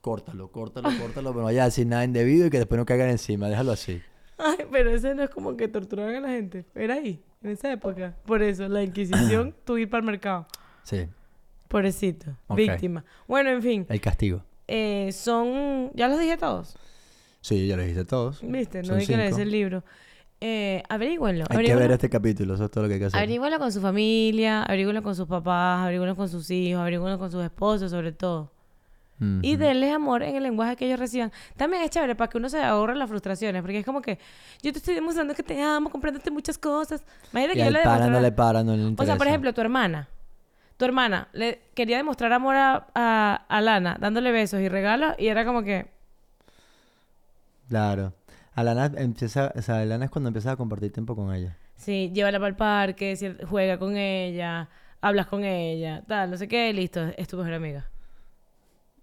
Speaker 2: Córtalo, córtalo, córtalo, pero no vaya a decir nada indebido y que después no caigan encima, déjalo así.
Speaker 1: Ay, pero ese no es como que torturaban a la gente. Era ahí, en esa época. Por eso, la Inquisición, tú ir para el mercado.
Speaker 2: Sí,
Speaker 1: Pobrecito, víctima. Bueno, en fin,
Speaker 2: el castigo.
Speaker 1: eh, son... Ya los dije todos,
Speaker 2: Sí, ya lo dijiste todos.
Speaker 1: ¿viste? No hay que el libro. Eh, averígüenlo.
Speaker 2: Hay que ver este capítulo, eso es todo lo que hay que hacer.
Speaker 1: Averígüenlo con su familia, averígüenlo con sus papás, averígüenlo con sus hijos, averígüenlo con sus esposos, sobre todo. Y denles amor en el lenguaje que ellos reciban. También es chévere para que uno se ahorre las frustraciones, porque es como que yo te estoy demostrando que te amo, comprándote muchas cosas. Imagínate
Speaker 2: Y
Speaker 1: que yo le
Speaker 2: no para, no le
Speaker 1: O sea, por ejemplo, tu hermana. Tu hermana le quería demostrar amor a, a, a Lana dándole besos y regalos y era como que,
Speaker 2: Claro. Alana empieza, o sea, Alana es cuando empiezas a compartir tiempo con ella.
Speaker 1: sí, llévala para el parque, juega con ella, hablas con ella, tal, no sé qué, listo, es tu mejor amiga.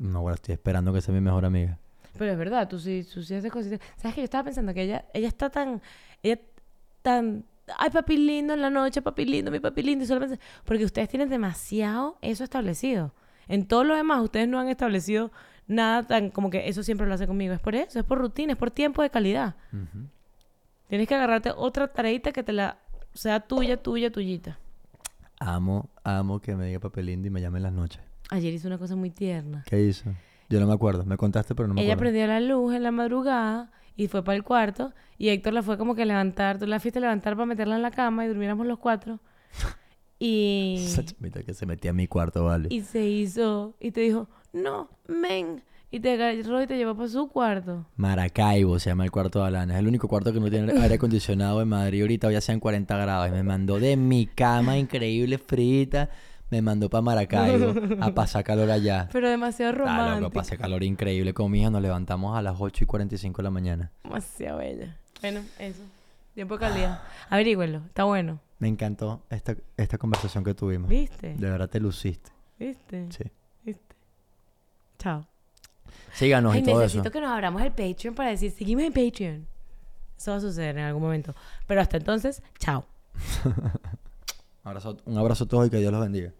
Speaker 2: No, bueno, estoy esperando que sea mi mejor amiga.
Speaker 1: Pero es verdad, tú sí, tú sí haces cositas. ¿Sabes que Yo estaba pensando que ella, ella está tan, ella tan, ay papi lindo en la noche, papi lindo, mi papi lindo, y solamente, porque ustedes tienen demasiado eso establecido. En todo lo demás, ustedes no han establecido nada tan como que eso siempre lo hace conmigo. Es por eso, es por rutina, es por tiempo de calidad. Tienes que agarrarte otra tareita que te la sea tuya, tuya, tuyita.
Speaker 2: Amo, amo que me diga papel lindo y me llame en las noches.
Speaker 1: Ayer hizo una cosa muy tierna.
Speaker 2: ¿Qué hizo? Yo no me acuerdo. Me contaste, pero no me
Speaker 1: Ella
Speaker 2: acuerdo.
Speaker 1: prendió la luz en la madrugada y fue para el cuarto y Héctor la fue como que levantar, tú la fuiste a levantar para meterla en la cama y durmiéramos los cuatro. Y,
Speaker 2: Esa que se metía a mi cuarto, vale.
Speaker 1: y se hizo y te dijo, no, men. Y te agarró y te llevó para su cuarto.
Speaker 2: Maracaibo se llama el cuarto de Alana. Es el único cuarto que no tiene aire acondicionado en Madrid. Ahorita ya sean 40 grados. Y me mandó de mi cama increíble frita. Me mandó para Maracaibo a pasar calor allá.
Speaker 1: Pero demasiado
Speaker 2: Ah, loco,
Speaker 1: romántico.
Speaker 2: pasé calor increíble. Con mi hija nos levantamos a las 8 y 45 de la mañana.
Speaker 1: Demasiado bella. Bueno, eso. Tiempo de calidad. Averígüenlo, está bueno.
Speaker 2: Me encantó esta, esta conversación que tuvimos.
Speaker 1: ¿Viste?
Speaker 2: De verdad te luciste.
Speaker 1: ¿Viste?
Speaker 2: Sí.
Speaker 1: ¿Viste? Chao.
Speaker 2: Síganos
Speaker 1: Ay,
Speaker 2: y todo
Speaker 1: necesito
Speaker 2: eso.
Speaker 1: que nos abramos el Patreon para decir, seguimos en Patreon. Eso va a suceder en algún momento. Pero hasta entonces, chao.
Speaker 2: Un abrazo a todos y que Dios los bendiga.